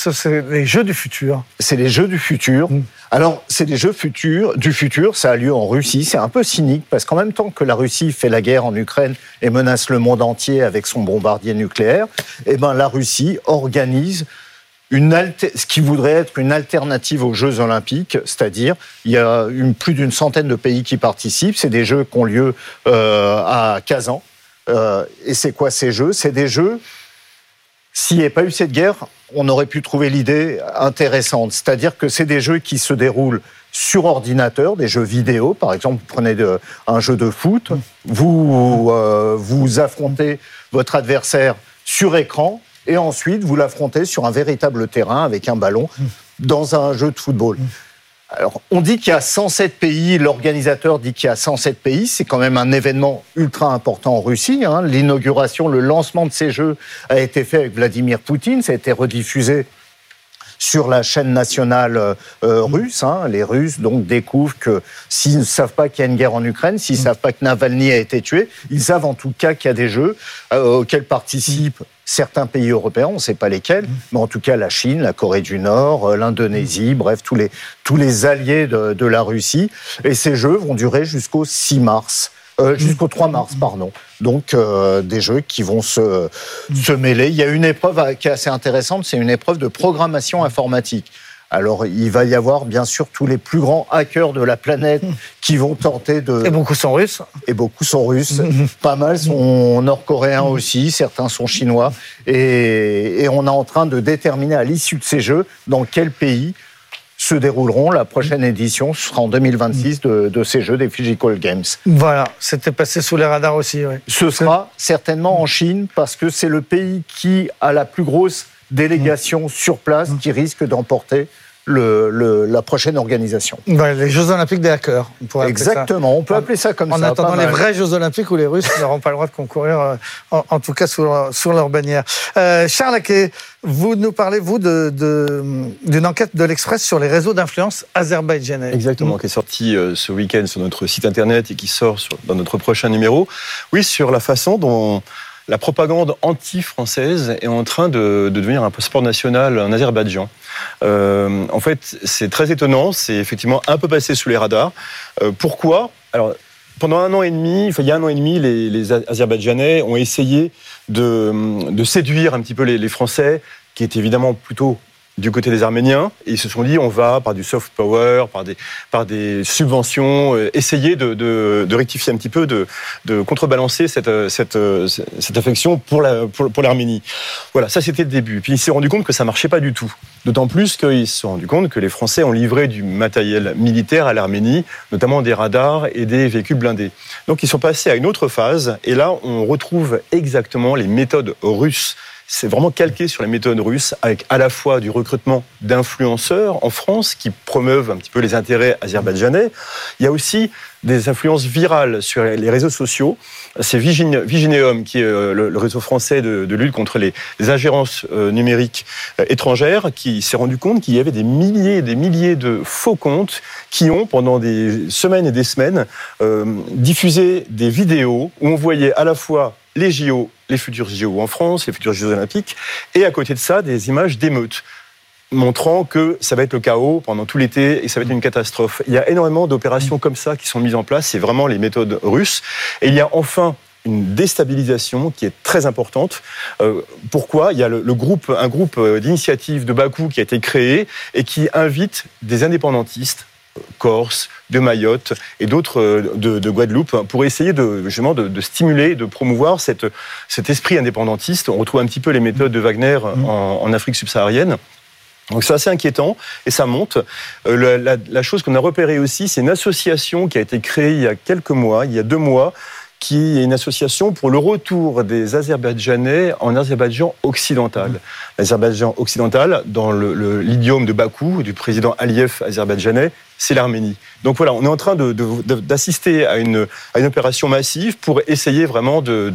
les jeux du futur. C'est les jeux du futur. Mm. Alors, c'est des jeux futurs, du futur, ça a lieu en Russie. C'est un peu cynique parce qu'en même temps que la Russie fait la guerre en Ukraine et menace le monde entier avec son bombardier nucléaire, eh ben, la Russie organise ce qui voudrait être une alternative aux Jeux Olympiques, c'est-à-dire il y a plus d'une centaine de pays qui participent. C'est des Jeux qui ont lieu euh, à Kazan. Euh, et c'est quoi ces Jeux? C'est des Jeux. S'il n'y avait pas eu cette guerre, on aurait pu trouver l'idée intéressante. C'est-à-dire que c'est des jeux qui se déroulent sur ordinateur, des jeux vidéo. Par exemple, vous prenez un jeu de foot, vous, euh, vous affrontez votre adversaire sur écran, et ensuite vous l'affrontez sur un véritable terrain avec un ballon dans un jeu de football. Alors, on dit qu'il y a 107 pays, l'organisateur dit qu'il y a 107 pays, c'est quand même un événement ultra important en Russie. Hein. L'inauguration, le lancement de ces jeux a été fait avec Vladimir Poutine, ça a été rediffusé sur la chaîne nationale euh, russe. Hein. Les Russes donc découvrent que s'ils ne savent pas qu'il y a une guerre en Ukraine, s'ils ne savent pas que Navalny a été tué, ils savent en tout cas qu'il y a des jeux euh, auxquels participent certains pays européens, on ne sait pas lesquels, mais en tout cas la Chine, la Corée du Nord, euh, l'Indonésie, bref, tous les, tous les alliés de, la Russie. Et ces jeux vont durer jusqu'au 6 mars. Euh, jusqu'au 3 mars, pardon. Donc euh, des jeux qui vont se, se mêler. Il y a une épreuve qui est assez intéressante, c'est une épreuve de programmation informatique. Alors, il va y avoir bien sûr tous les plus grands hackers de la planète (laughs) qui vont tenter de. Et beaucoup sont russes. Et beaucoup sont russes. (laughs) Pas mal sont nord-coréens aussi. Certains sont chinois. Et, on est en train de déterminer à l'issue de ces jeux dans quel pays se dérouleront. La prochaine édition ce sera en 2026 de, ces jeux des Physical Games. Voilà, c'était passé sous les radars aussi. Ce sera certainement en Chine parce que c'est le pays qui a la plus grosse délégation sur place qui risque d'emporter le, la prochaine organisation. les Jeux Olympiques des hackers. On Exactement, on peut appeler ça comme ça. En attendant les vrais Jeux Olympiques où les Russes (laughs) n'auront pas le droit de concourir, euh, en, tout cas sous, sur leur bannière. Euh, Charles Aké, vous nous parlez, vous, d'une de, enquête de l'Express sur les réseaux d'influence azerbaïdjanais. Exactement, qui est sortie euh, ce week-end sur notre site internet et qui sort dans notre prochain numéro. Oui, sur la façon dont la propagande anti-française est en train de, devenir un passeport national en Azerbaïdjan. Euh, en fait, c'est très étonnant, c'est effectivement un peu passé sous les radars. Euh, pourquoi? Alors, pendant un an et demi, il y a un an et demi, les, Azerbaïdjanais ont essayé de, séduire un petit peu les Français, qui étaient évidemment plutôt du côté des Arméniens et ils se sont dit on va par du soft power, par des, subventions, euh, essayer de, rectifier un petit peu, de, contrebalancer cette, euh, euh, affection pour l'Arménie. Voilà, ça c'était le début. Puis ils se sont rendu compte que ça marchait pas du tout. D'autant plus qu'ils se sont rendus compte que les Français ont livré du matériel militaire à l'Arménie, notamment des radars et des véhicules blindés. Donc ils sont passés à une autre phase et là on retrouve exactement les méthodes russes c'est vraiment calqué sur les méthodes russes, avec à la fois du recrutement d'influenceurs en France qui promeuvent un petit peu les intérêts azerbaïdjanais. Il y a aussi des influences virales sur les réseaux sociaux. C'est Vigineum, qui est euh, le réseau français de, lutte contre les, ingérences euh, numériques euh, étrangères, qui s'est rendu compte qu'il y avait des milliers et des milliers de faux comptes qui ont, pendant des semaines et des semaines, diffusé des vidéos où on voyait à la fois les JO, les futurs JO en France, les futurs Jeux olympiques, et à côté de ça, des images d'émeutes montrant que ça va être le chaos pendant tout l'été et ça va être une catastrophe. Il y a énormément d'opérations comme ça qui sont mises en place, c'est vraiment les méthodes russes. Et il y a enfin une déstabilisation qui est très importante. Euh, pourquoi? Il y a le, groupe, un groupe d'initiative de Bakou qui a été créé et qui invite des indépendantistes Corse, de Mayotte et d'autres de, Guadeloupe pour essayer de, justement de, stimuler, de promouvoir cette, cet esprit indépendantiste. On retrouve un petit peu les méthodes de Wagner en, en Afrique subsaharienne. Donc c'est assez inquiétant et ça monte. Euh, la, chose qu'on a repérée aussi, c'est une association qui a été créée il y a quelques mois, il y a deux mois, qui est une association pour le retour des Azerbaïdjanais en Azerbaïdjan occidental. Mmh. L'Azerbaïdjan occidental, dans l'idiome de Bakou, du président Aliyev azerbaïdjanais, c'est l'Arménie. Donc voilà, on est en train d'assister à, une, à une opération massive pour essayer vraiment de,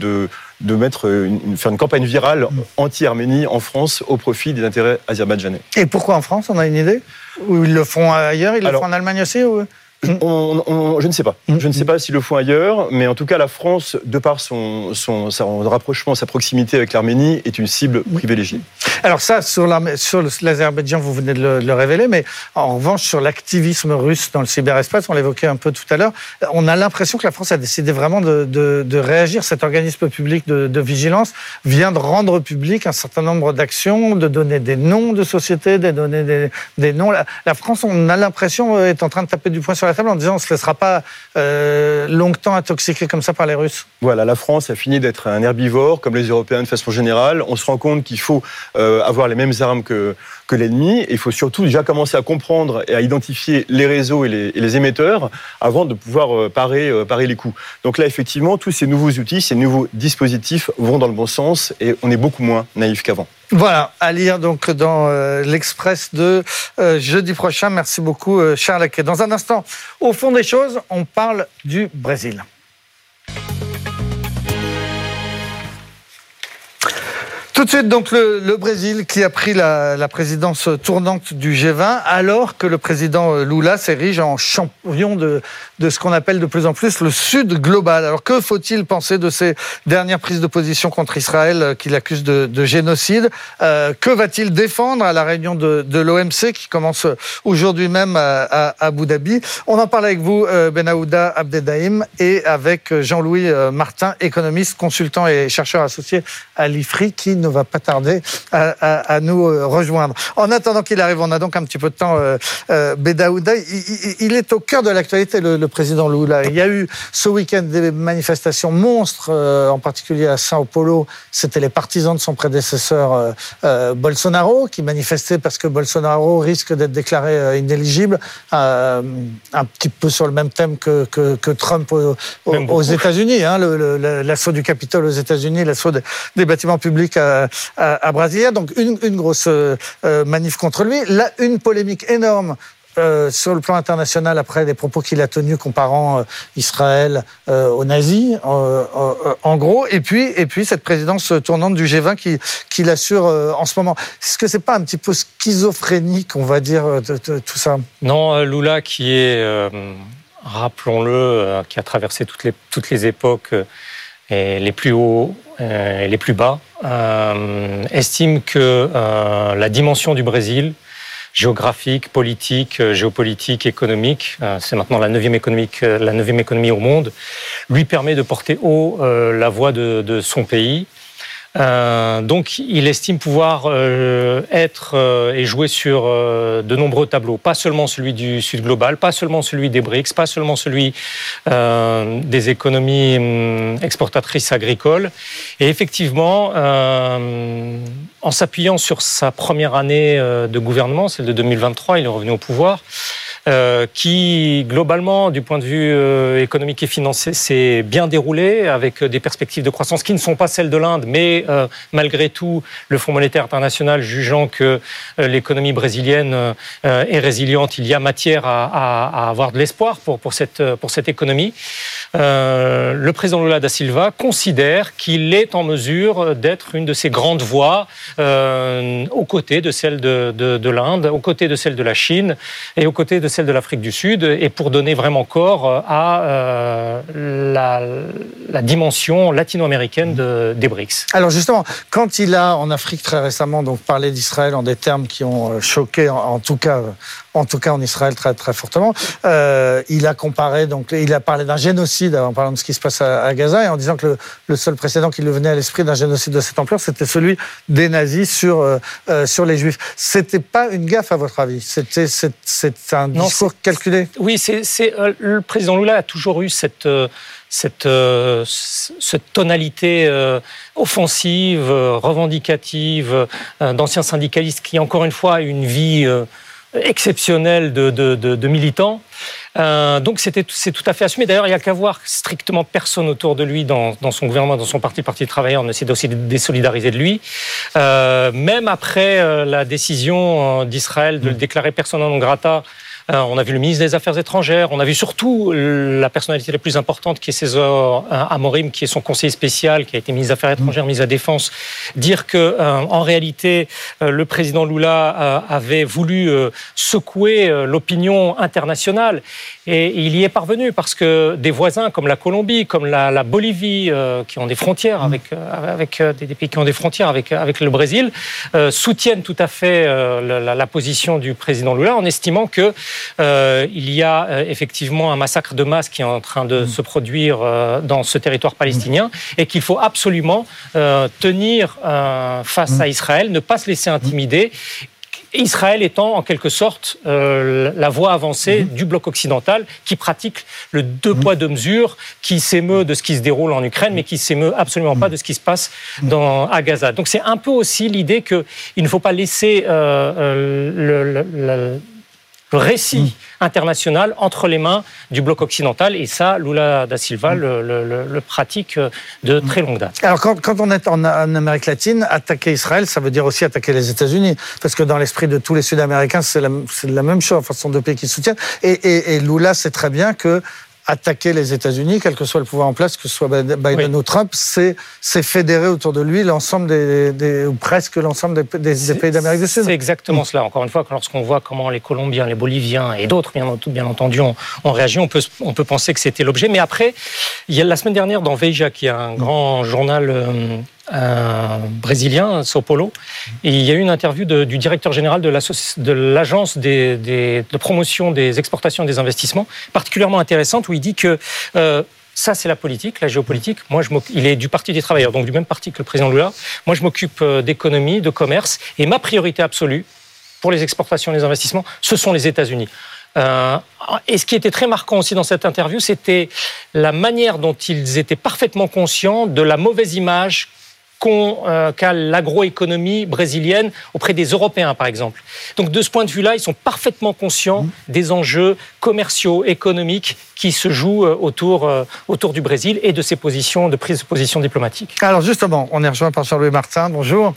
de, mettre une, faire une campagne virale anti-Arménie en France au profit des intérêts azerbaïdjanais. Et pourquoi en France On a une idée? Ou ils le font ailleurs Ils le font en Allemagne aussi ou... je ne sais pas. Mm. Je ne sais pas s'ils le font ailleurs, mais en tout cas, la France, de par son, son, rapprochement, sa proximité avec l'Arménie, est une cible privilégiée. Alors ça, sur l'Azerbaïdjan, vous venez de le, révéler, mais en revanche, sur l'activisme russe dans le cyberespace, on l'évoquait un peu tout à l'heure, on a l'impression que la France a décidé vraiment de, réagir. Cet organisme public de, vigilance vient de rendre public un certain nombre d'actions, de donner des noms de sociétés, de donner des, noms. La, la France, on a l'impression, est en train de taper du poing sur la table en disant on ne se laissera pas euh, longtemps intoxiquer comme ça par les Russes Voilà, la France a fini d'être un herbivore, comme les Européens de façon générale. On se rend compte qu'il faut euh, avoir les mêmes armes que, que l'ennemi. il faut surtout déjà commencer à comprendre et à identifier les réseaux et les, émetteurs avant de pouvoir euh, parer, parer les coups. Donc là, effectivement, tous ces nouveaux outils, ces nouveaux dispositifs vont dans le bon sens et on est beaucoup moins naïf qu'avant. Voilà, à lire donc dans euh, l'Express de euh, jeudi prochain. Merci beaucoup, euh, Charles Dans un instant, au fond des choses, on parle du Brésil. Tout de suite, donc, le, Brésil qui a pris la, présidence tournante du G20, alors que le président Lula s'érige en champion de, de ce qu'on appelle de plus en plus le Sud global. Alors, que faut-il penser de ces dernières prises de position contre Israël euh, qu'il accuse de, génocide? Euh, Que va-t-il défendre à la réunion de, l'OMC qui commence aujourd'hui même à, Abu Dhabi? On en parle avec vous, euh, Benaouda Abdedaïm, et avec Jean-Louis Martin, économiste, consultant et chercheur associé à l'IFRI, qui nous ne va pas tarder à, nous euh, rejoindre. En attendant qu'il arrive, on a donc un petit peu de temps. Euh, euh Bédaouda, il, est au cœur de l'actualité, le, président Lula. Il y a eu ce week-end des manifestations monstres, euh, en particulier à Sao Paulo. C'était les partisans de son prédécesseur Bolsonaro qui manifestaient parce que Bolsonaro risque d'être déclaré inéligible, un petit peu sur le même thème que, que, Trump aux, États-Unis. Hein, l'assaut du Capitole aux États-Unis, l'assaut des, bâtiments publics à, à, Brasilia. Donc une, grosse euh, manif contre lui. Là, une polémique énorme euh, sur le plan international après des propos qu'il a tenus comparant euh, Israël aux nazis, en gros, et puis et puis cette présidence tournante du G20 qui l'assure en ce moment. Est-ce que c'est pas un petit peu schizophrénique, on va dire, de, tout ça? Non, Lula qui est, rappelons-le, qui a traversé toutes les époques et les plus hauts euh, et les plus bas, euh, estime que euh, la dimension du Brésil, géographique, politique, géopolitique, économique, c'est maintenant la neuvième, la neuvième économie au monde, lui permet de porter haut la voix de, de son pays euh, donc, il estime pouvoir euh, être euh, et jouer sur de nombreux tableaux, pas seulement celui du Sud global, pas seulement celui des BRICS, pas seulement celui des économies hum, exportatrices agricoles. Et effectivement, en s'appuyant sur sa première année de gouvernement, celle de 2023, il est revenu au pouvoir. Euh, qui globalement, du point de vue euh, économique et financier, s'est bien déroulé avec des perspectives de croissance qui ne sont pas celles de l'Inde, mais euh, malgré tout, le Fonds monétaire international jugeant que l'économie brésilienne est résiliente, il y a matière à, à, à avoir de l'espoir pour, pour, cette, pour cette économie. le président Lula da Silva considère qu'il est en mesure d'être une de ces grandes voix aux côtés de celle de, de, de l'Inde, aux côtés de celle de la Chine et aux côtés de celle de l'Afrique du Sud, et pour donner vraiment corps euh, à euh, la, dimension latino-américaine des BRICS. Alors justement, quand il a en Afrique très récemment donc parlé d'Israël en des termes qui ont euh, choqué, en, tout cas en tout cas en Israël très très fortement. Euh, il a comparé, donc il a parlé d'un génocide en parlant de ce qui se passe à, Gaza et en disant que le, seul précédent qui lui venait à l'esprit d'un génocide de cette ampleur, c'était celui des nazis sur euh, euh, sur les juifs. C'était pas une gaffe à votre avis? C'était c'est un discours calculé? Oui, c'est le président Lula a toujours eu cette cette, cette tonalité offensive, revendicative, d'anciens syndicalistes qui, encore une fois, a une vie exceptionnel de, de, de, de militants. Euh, donc c'était c'est tout à fait assumé. D'ailleurs, il n'y a qu'à voir strictement personne autour de lui dans, dans, son gouvernement, dans son parti, le Parti travailleur, on essaie aussi de désolidariser de lui. Euh, même après euh, la décision euh, d'Israël de le déclarer persona non grata on a vu le ministre des Affaires étrangères, on a vu surtout la personnalité la plus importante qui est César euh, Amorim, qui est son conseiller spécial, qui a été ministre des Affaires étrangères, ministre de la Défense, dire que euh, en réalité le président Lula avait voulu secouer l'opinion internationale. Et il y est parvenu parce que des voisins comme la Colombie, comme la, Bolivie, qui ont des frontières avec, avec des, pays qui ont des frontières avec, avec le Brésil, soutiennent tout à fait la, la, position du président Lula en estimant que euh, il y a euh, effectivement un massacre de masse qui est en train de mm. se produire euh, dans ce territoire palestinien et qu'il faut absolument tenir face mm. à Israël, ne pas se laisser intimider Israël étant en quelque sorte la voie avancée mm. du bloc occidental qui pratique le deux poids deux mesures, qui s'émeut de ce qui se déroule en Ukraine, mais qui s'émeut absolument pas de ce qui se passe dans, à Gaza. Donc c'est un peu aussi l'idée qu'il ne faut pas laisser le le récit mm. international entre les mains du bloc occidental. Et ça, Lula da Silva mm. le, pratique de très longue date. Alors, quand, on est en, Amérique latine, attaquer Israël, ça veut dire aussi attaquer les États-Unis. Parce que dans l'esprit de tous les Sud-Américains, c'est la, la, même chose. Enfin, ce sont deux pays qui soutiennent. Et, et Lula sait très bien que attaquer les États-Unis, quel que soit le pouvoir en place, que ce soit Biden ou Trump, c'est fédérer autour de lui l'ensemble des, ou presque l'ensemble des, pays d'Amérique du Sud. C'est exactement cela. Encore une fois, lorsqu'on voit comment les Colombiens, les Boliviens et d'autres, bien, bien, entendu, ont, réagi, on peut, on peut penser que c'était l'objet. Mais après, il y a la semaine dernière dans Veja, qui est un grand journal euh, un brésilien, Sao Paulo. Il y a eu une interview du directeur général de l'agence de promotion des exportations et des investissements, particulièrement intéressante, où il dit que euh, ça, c'est la politique, la géopolitique. Moi, il est du Parti des travailleurs, donc du même parti que le président Lula. Moi, je m'occupe euh, d'économie, de commerce, et ma priorité absolue pour les exportations et les investissements, ce sont les États-Unis. Euh, et ce qui était très marquant aussi dans cette interview, c'était la manière dont ils étaient parfaitement conscients de la mauvaise image euh, qu'a l'agroéconomie brésilienne auprès des Européens, par exemple. Donc de ce point de vue-là, ils sont parfaitement conscients mmh. des enjeux commerciaux, économiques qui se jouent euh, autour, euh, autour du Brésil et de ses positions, de prise de position diplomatique. Alors justement, on est rejoint par Jean-Louis Martin. Bonjour.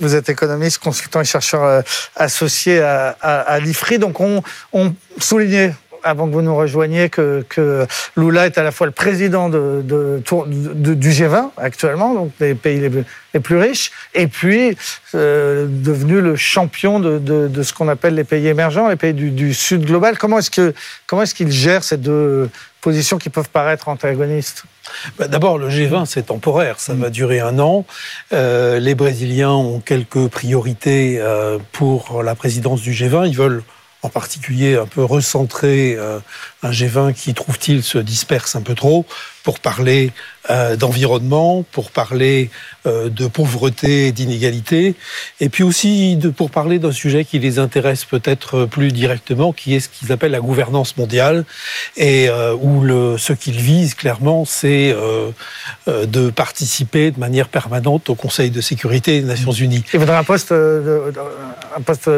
Vous êtes économiste, consultant et chercheur associé à, à, l'IFRI. Donc on, on soulignait avant que vous nous rejoigniez, que, Lula est à la fois le président de, de, du G20 actuellement, donc des pays les, plus riches, et puis euh, devenu le champion de, ce qu'on appelle les pays émergents, les pays du, Sud global. Comment est-ce que comment est-ce qu'il gère ces deux positions qui peuvent paraître antagonistes? Bah, D'abord, le G20, c'est temporaire, ça va durer un an. Euh, les Brésiliens ont quelques priorités euh, pour la présidence du G20. Ils veulent en particulier un peu recentrer euh, un G20 qui, trouve-t-il, se disperse un peu trop pour parler euh, d'environnement, pour parler euh, de pauvreté, d'inégalité, et puis aussi de, pour parler d'un sujet qui les intéresse peut-être plus directement, qui est ce qu'ils appellent la gouvernance mondiale, et où le, ce qu'ils visent clairement, c'est de participer de manière permanente au Conseil de sécurité des Nations Unies. Il faudrait un poste, un poste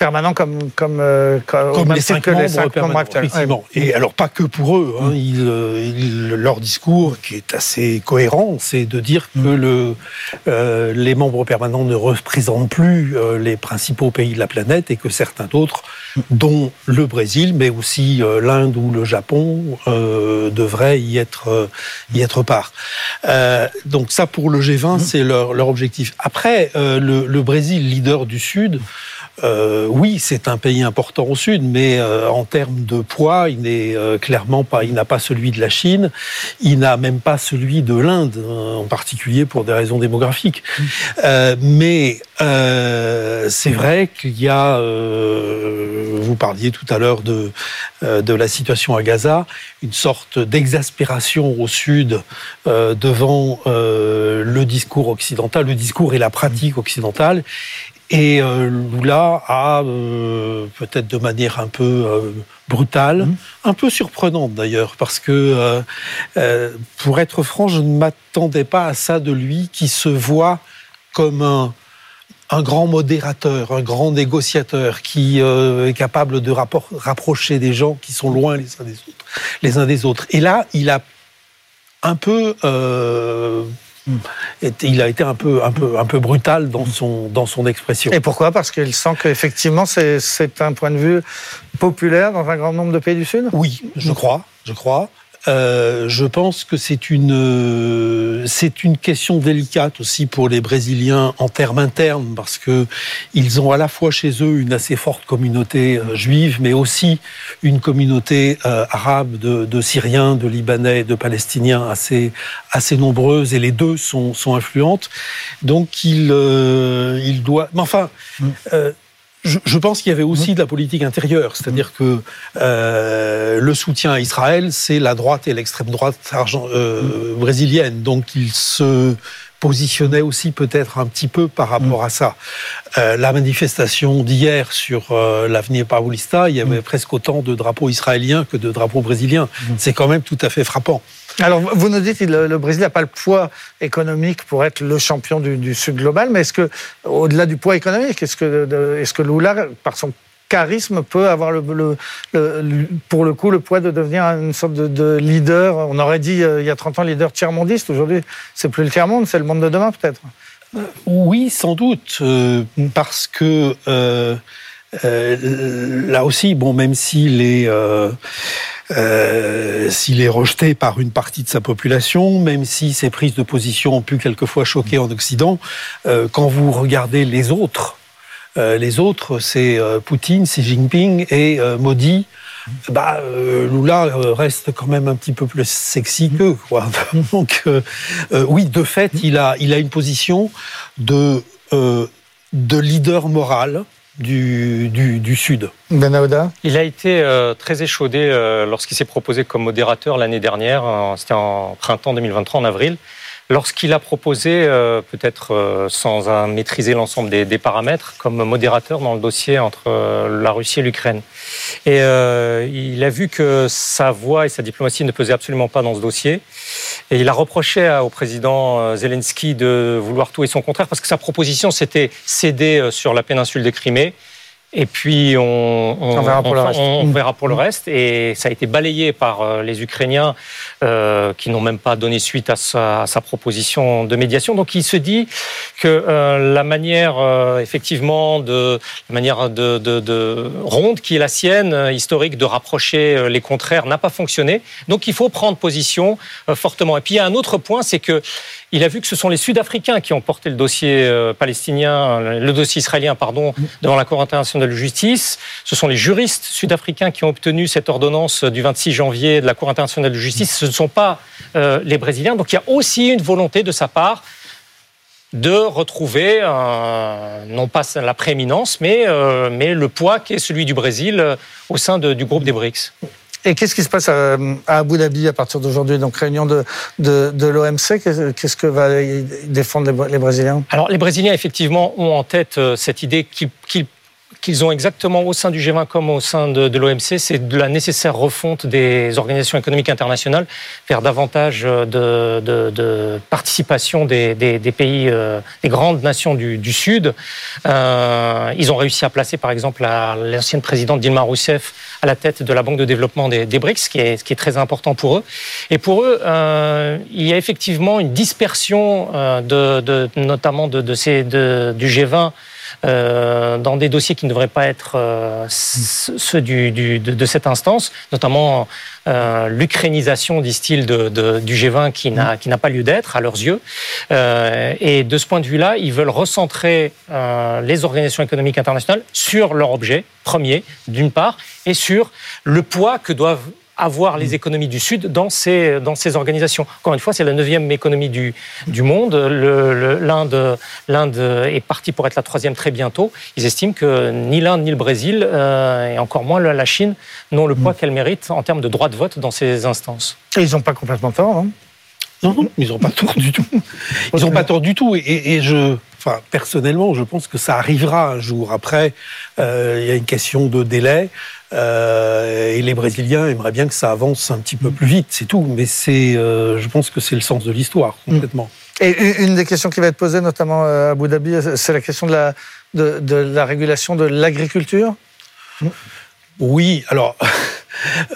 permanent comme comme euh, comme, les cinq membres, effectivement. Et alors pas que pour eux. Hein, euh, leur discours qui est assez cohérent, c'est de dire que mm. le euh, les membres permanents ne représentent plus les principaux pays de la planète et que certains d'autres, dont le Brésil, mais aussi l'Inde ou le Japon, devraient y être y être part. donc ça pour le G20, mm. c'est leur leur objectif. Après le, le Brésil, leader du Sud. Euh, oui, c'est un pays important au sud, mais euh, en termes de poids, il n'est euh, clairement pas, il n'a pas celui de la Chine, il n'a même pas celui de l'Inde, en particulier pour des raisons démographiques. mais c'est vrai qu'il y a, vous parliez tout à l'heure de de la situation à Gaza, une sorte d'exaspération au sud devant le discours occidental, le discours et la pratique occidentale. Et euh, Lula a, euh, peut-être de manière un peu euh, brutale, mmh. un peu surprenante d'ailleurs, parce que, pour être franc, je ne m'attendais pas à ça de lui, qui se voit comme un, un grand modérateur, un grand négociateur, qui est capable de rapprocher des gens qui sont loin les uns des autres. Les uns des autres. Et là, il a un peu il a été un peu, un peu, un peu brutal dans son, dans son expression. Et pourquoi? Parce qu'il sent qu'effectivement, c'est un point de vue populaire dans un grand nombre de pays du Sud? Oui, je crois. Je crois. Euh, je pense que c'est une euh, c'est une question délicate aussi pour les Brésiliens en termes internes parce que ils ont à la fois chez eux une assez forte communauté euh, juive, mais aussi une communauté arabe de, de, Syriens, de Libanais, de Palestiniens assez assez nombreuses et les deux sont sont influentes. Donc il il doit. Mais enfin. Mm je, pense qu'il y avait aussi de la politique intérieure, c'est-à-dire que euh, le soutien à Israël, c'est la droite et l'extrême droite euh, brésilienne. Donc il se positionnait aussi peut-être un petit peu par rapport à ça. Euh, la manifestation d'hier sur euh, l'avenir Paulista, il y avait presque autant de drapeaux israéliens que de drapeaux brésiliens. C'est quand même tout à fait frappant. Alors, vous nous dites que le, Brésil n'a pas le poids économique pour être le champion du, Sud global, mais est-ce que, au-delà du poids économique, est-ce que, Lula, par son charisme, peut avoir le, pour le coup le poids de devenir une sorte de, leader? On aurait dit euh, il y a 30 ans leader tiers-mondiste. Aujourd'hui, c'est plus le tiers-monde, c'est le monde de demain peut-être. Euh, oui, sans doute, euh, parce que là aussi, bon, même s'il est euh, s'il est rejeté par une partie de sa population, même si ses prises de position ont pu quelquefois choquer en Occident, euh, quand vous regardez les autres, euh, les autres, c'est Poutine, Xi Jinping et Modi. Bah, Lula reste quand même un petit peu plus sexy qu'eux. (laughs) Donc, oui, de fait, il a, il a une position de, de leader moral du, du, Sud. Ben Il a été euh, très échaudé euh, lorsqu'il s'est proposé comme modérateur l'année dernière, c'était en printemps 2023, en avril lorsqu'il a proposé, euh, peut-être euh, sans maîtriser l'ensemble des, paramètres, comme modérateur dans le dossier entre euh, la Russie et l'Ukraine. Et il a vu que sa voix et sa diplomatie ne pesaient absolument pas dans ce dossier. Et il a reproché au président Zelensky de vouloir tout et son contraire, parce que sa proposition, c'était céder sur la péninsule de Crimée et puis on, on, verra, pour on, verra, pour le reste. Et ça a été balayé par euh, les Ukrainiens euh, qui n'ont même pas donné suite à sa, à sa, proposition de médiation. Donc il se dit que euh, la manière euh, effectivement de la manière de, de, de, ronde qui est la sienne historique de rapprocher les contraires n'a pas fonctionné. Donc il faut prendre position fortement. Et puis il y a un autre point, c'est que il a vu que ce sont les Sud-Africains qui ont porté le dossier euh, palestinien, le dossier israélien, pardon, devant la Cour internationale de justice. Ce sont les juristes sud-africains qui ont obtenu cette ordonnance du 26 janvier de la Cour internationale de justice. Ce ne sont pas euh, les Brésiliens. Donc il y a aussi une volonté de sa part de retrouver non pas la prééminence, mais, euh, mais le poids qui est celui du Brésil au sein du groupe des BRICS. Et qu'est-ce qui se passe à, Abu Dhabi à partir d'aujourd'hui Donc réunion de, l'OMC, qu'est-ce que va défendre les, Brésiliens? Alors les Brésiliens effectivement ont en tête euh, cette idée qu'ils qu'ils ont exactement au sein du G20 comme au sein de, de l'OMC, c'est de la nécessaire refonte des organisations économiques internationales vers davantage de, de, de participation des, des, des, pays, euh, des grandes nations du, du Sud. Euh, ils ont réussi à placer par exemple l'ancienne présidente Dilma Rousseff à la tête de la Banque de développement des, des BRICS, ce qui, est, ce qui est très important pour eux. Et pour eux, euh, il y a effectivement une dispersion euh, de, notamment de, ces, du G20 dans des dossiers qui ne devraient pas être ceux du, de, cette instance, notamment l'ukrainisation, disent-ils, du G20 qui n'a qui n'a pas lieu d'être à leurs yeux. et de ce point de vue-là, ils veulent recentrer les organisations économiques internationales sur leur objet premier, d'une part, et sur le poids que doivent avoir les économies du Sud dans ces, dans ces organisations. Encore une fois, c'est la neuvième économie du, du monde. L'Inde est partie pour être la troisième très bientôt. Ils estiment que ni l'Inde ni le Brésil, euh, et encore moins la Chine, n'ont le poids qu'elles méritent en termes de droit de vote dans ces instances. Et ils n'ont pas complètement tort, hein non, non, ils n'ont pas tort du tout. Ils n'ont pas tort du tout. Et, et, je, enfin, personnellement, je pense que ça arrivera un jour. Après, euh, il y a une question de délai. Euh, et les Brésiliens aimeraient bien que ça avance un petit peu plus vite, c'est tout. Mais c'est, euh, je pense que c'est le sens de l'histoire, complètement. Et une des questions qui va être posée, notamment à Abu Dhabi, c'est la question de la, de, de la régulation de l'agriculture? Oui, alors (laughs)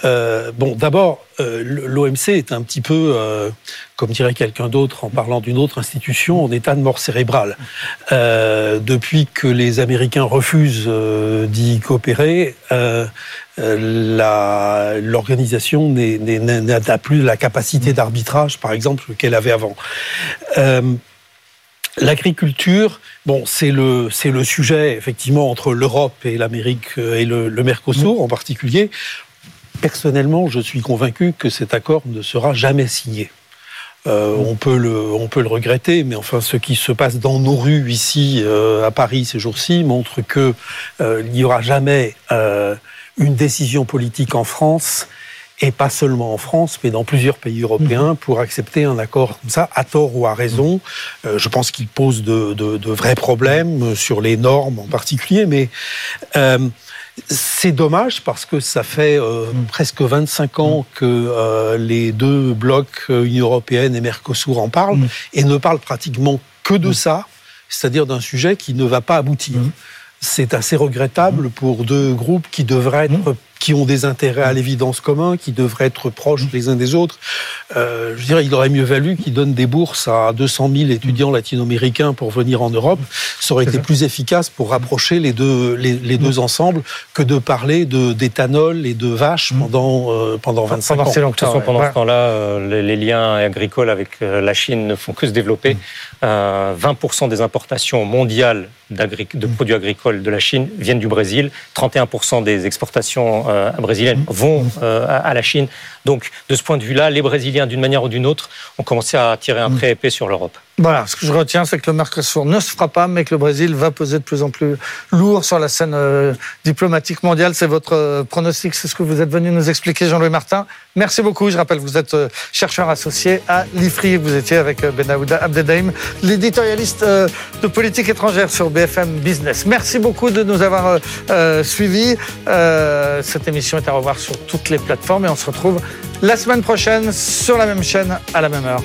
Euh, bon, d'abord, euh, l'OMC est un petit peu, euh, comme dirait quelqu'un d'autre en parlant d'une autre institution, en état de mort cérébrale. depuis que les Américains refusent d'y coopérer, l'organisation n'a plus la capacité d'arbitrage, par exemple, qu'elle avait avant. L'agriculture, bon, c'est le sujet effectivement entre l'Europe et l'Amérique et le, Mercosur en particulier. Personnellement, je suis convaincu que cet accord ne sera jamais signé. Euh, on, peut le, regretter, mais enfin, ce qui se passe dans nos rues ici, euh, à Paris, ces jours-ci, montre qu'il euh, n'y aura jamais une décision politique en France, et pas seulement en France, mais dans plusieurs pays européens, mhm. pour accepter un accord comme ça, à tort ou à raison. je pense qu'il pose de, de, de, vrais problèmes sur les normes en particulier, mais c'est dommage parce que ça fait euh, mm. presque 25 ans que euh, les deux blocs, euh, Union européenne et Mercosur, en parlent et ne parlent pratiquement que de ça, c'est-à-dire d'un sujet qui ne va pas aboutir. C'est assez regrettable pour deux groupes qui devraient être qui ont des intérêts à l'évidence communs, qui devraient être proches les uns des autres. Euh, je dirais, il aurait mieux valu qu'ils donnent des bourses à 200 000 étudiants latino-américains pour venir en Europe. Ça aurait été plus efficace pour rapprocher les deux, les, deux ensemble que de parler d'éthanol et de vaches mm. pendant, euh, pendant 25 ans. De toute façon, pendant ce temps-là, euh, les, liens agricoles avec euh, la Chine ne font que se développer. 20% des importations mondiales de produits agricoles de la Chine viennent du Brésil. 31% des exportations euh, brésiliennes vont euh, à la Chine. Donc, de ce point de vue-là, les Brésiliens, d'une manière ou d'une autre, ont commencé à tirer un trait épais sur l'Europe. Voilà, ce que je retiens, c'est que le Mercosur ne se fera pas, mais que le Brésil va peser de plus en plus lourd sur la scène euh, diplomatique mondiale. C'est votre euh, pronostic, c'est ce que vous êtes venu nous expliquer, Jean-Louis Martin. Merci beaucoup. Je rappelle, vous êtes euh, chercheur associé à l'IFRI. Vous étiez avec Benaouda Abdedaïm, l'éditorialiste de politique étrangère sur BFM Business. Merci beaucoup de nous avoir suivis. Cette émission est à revoir sur toutes les plateformes et on se retrouve la semaine prochaine sur la même chaîne à la même heure.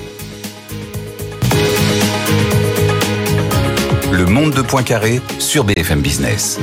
Monde de Poincaré sur BFM Business.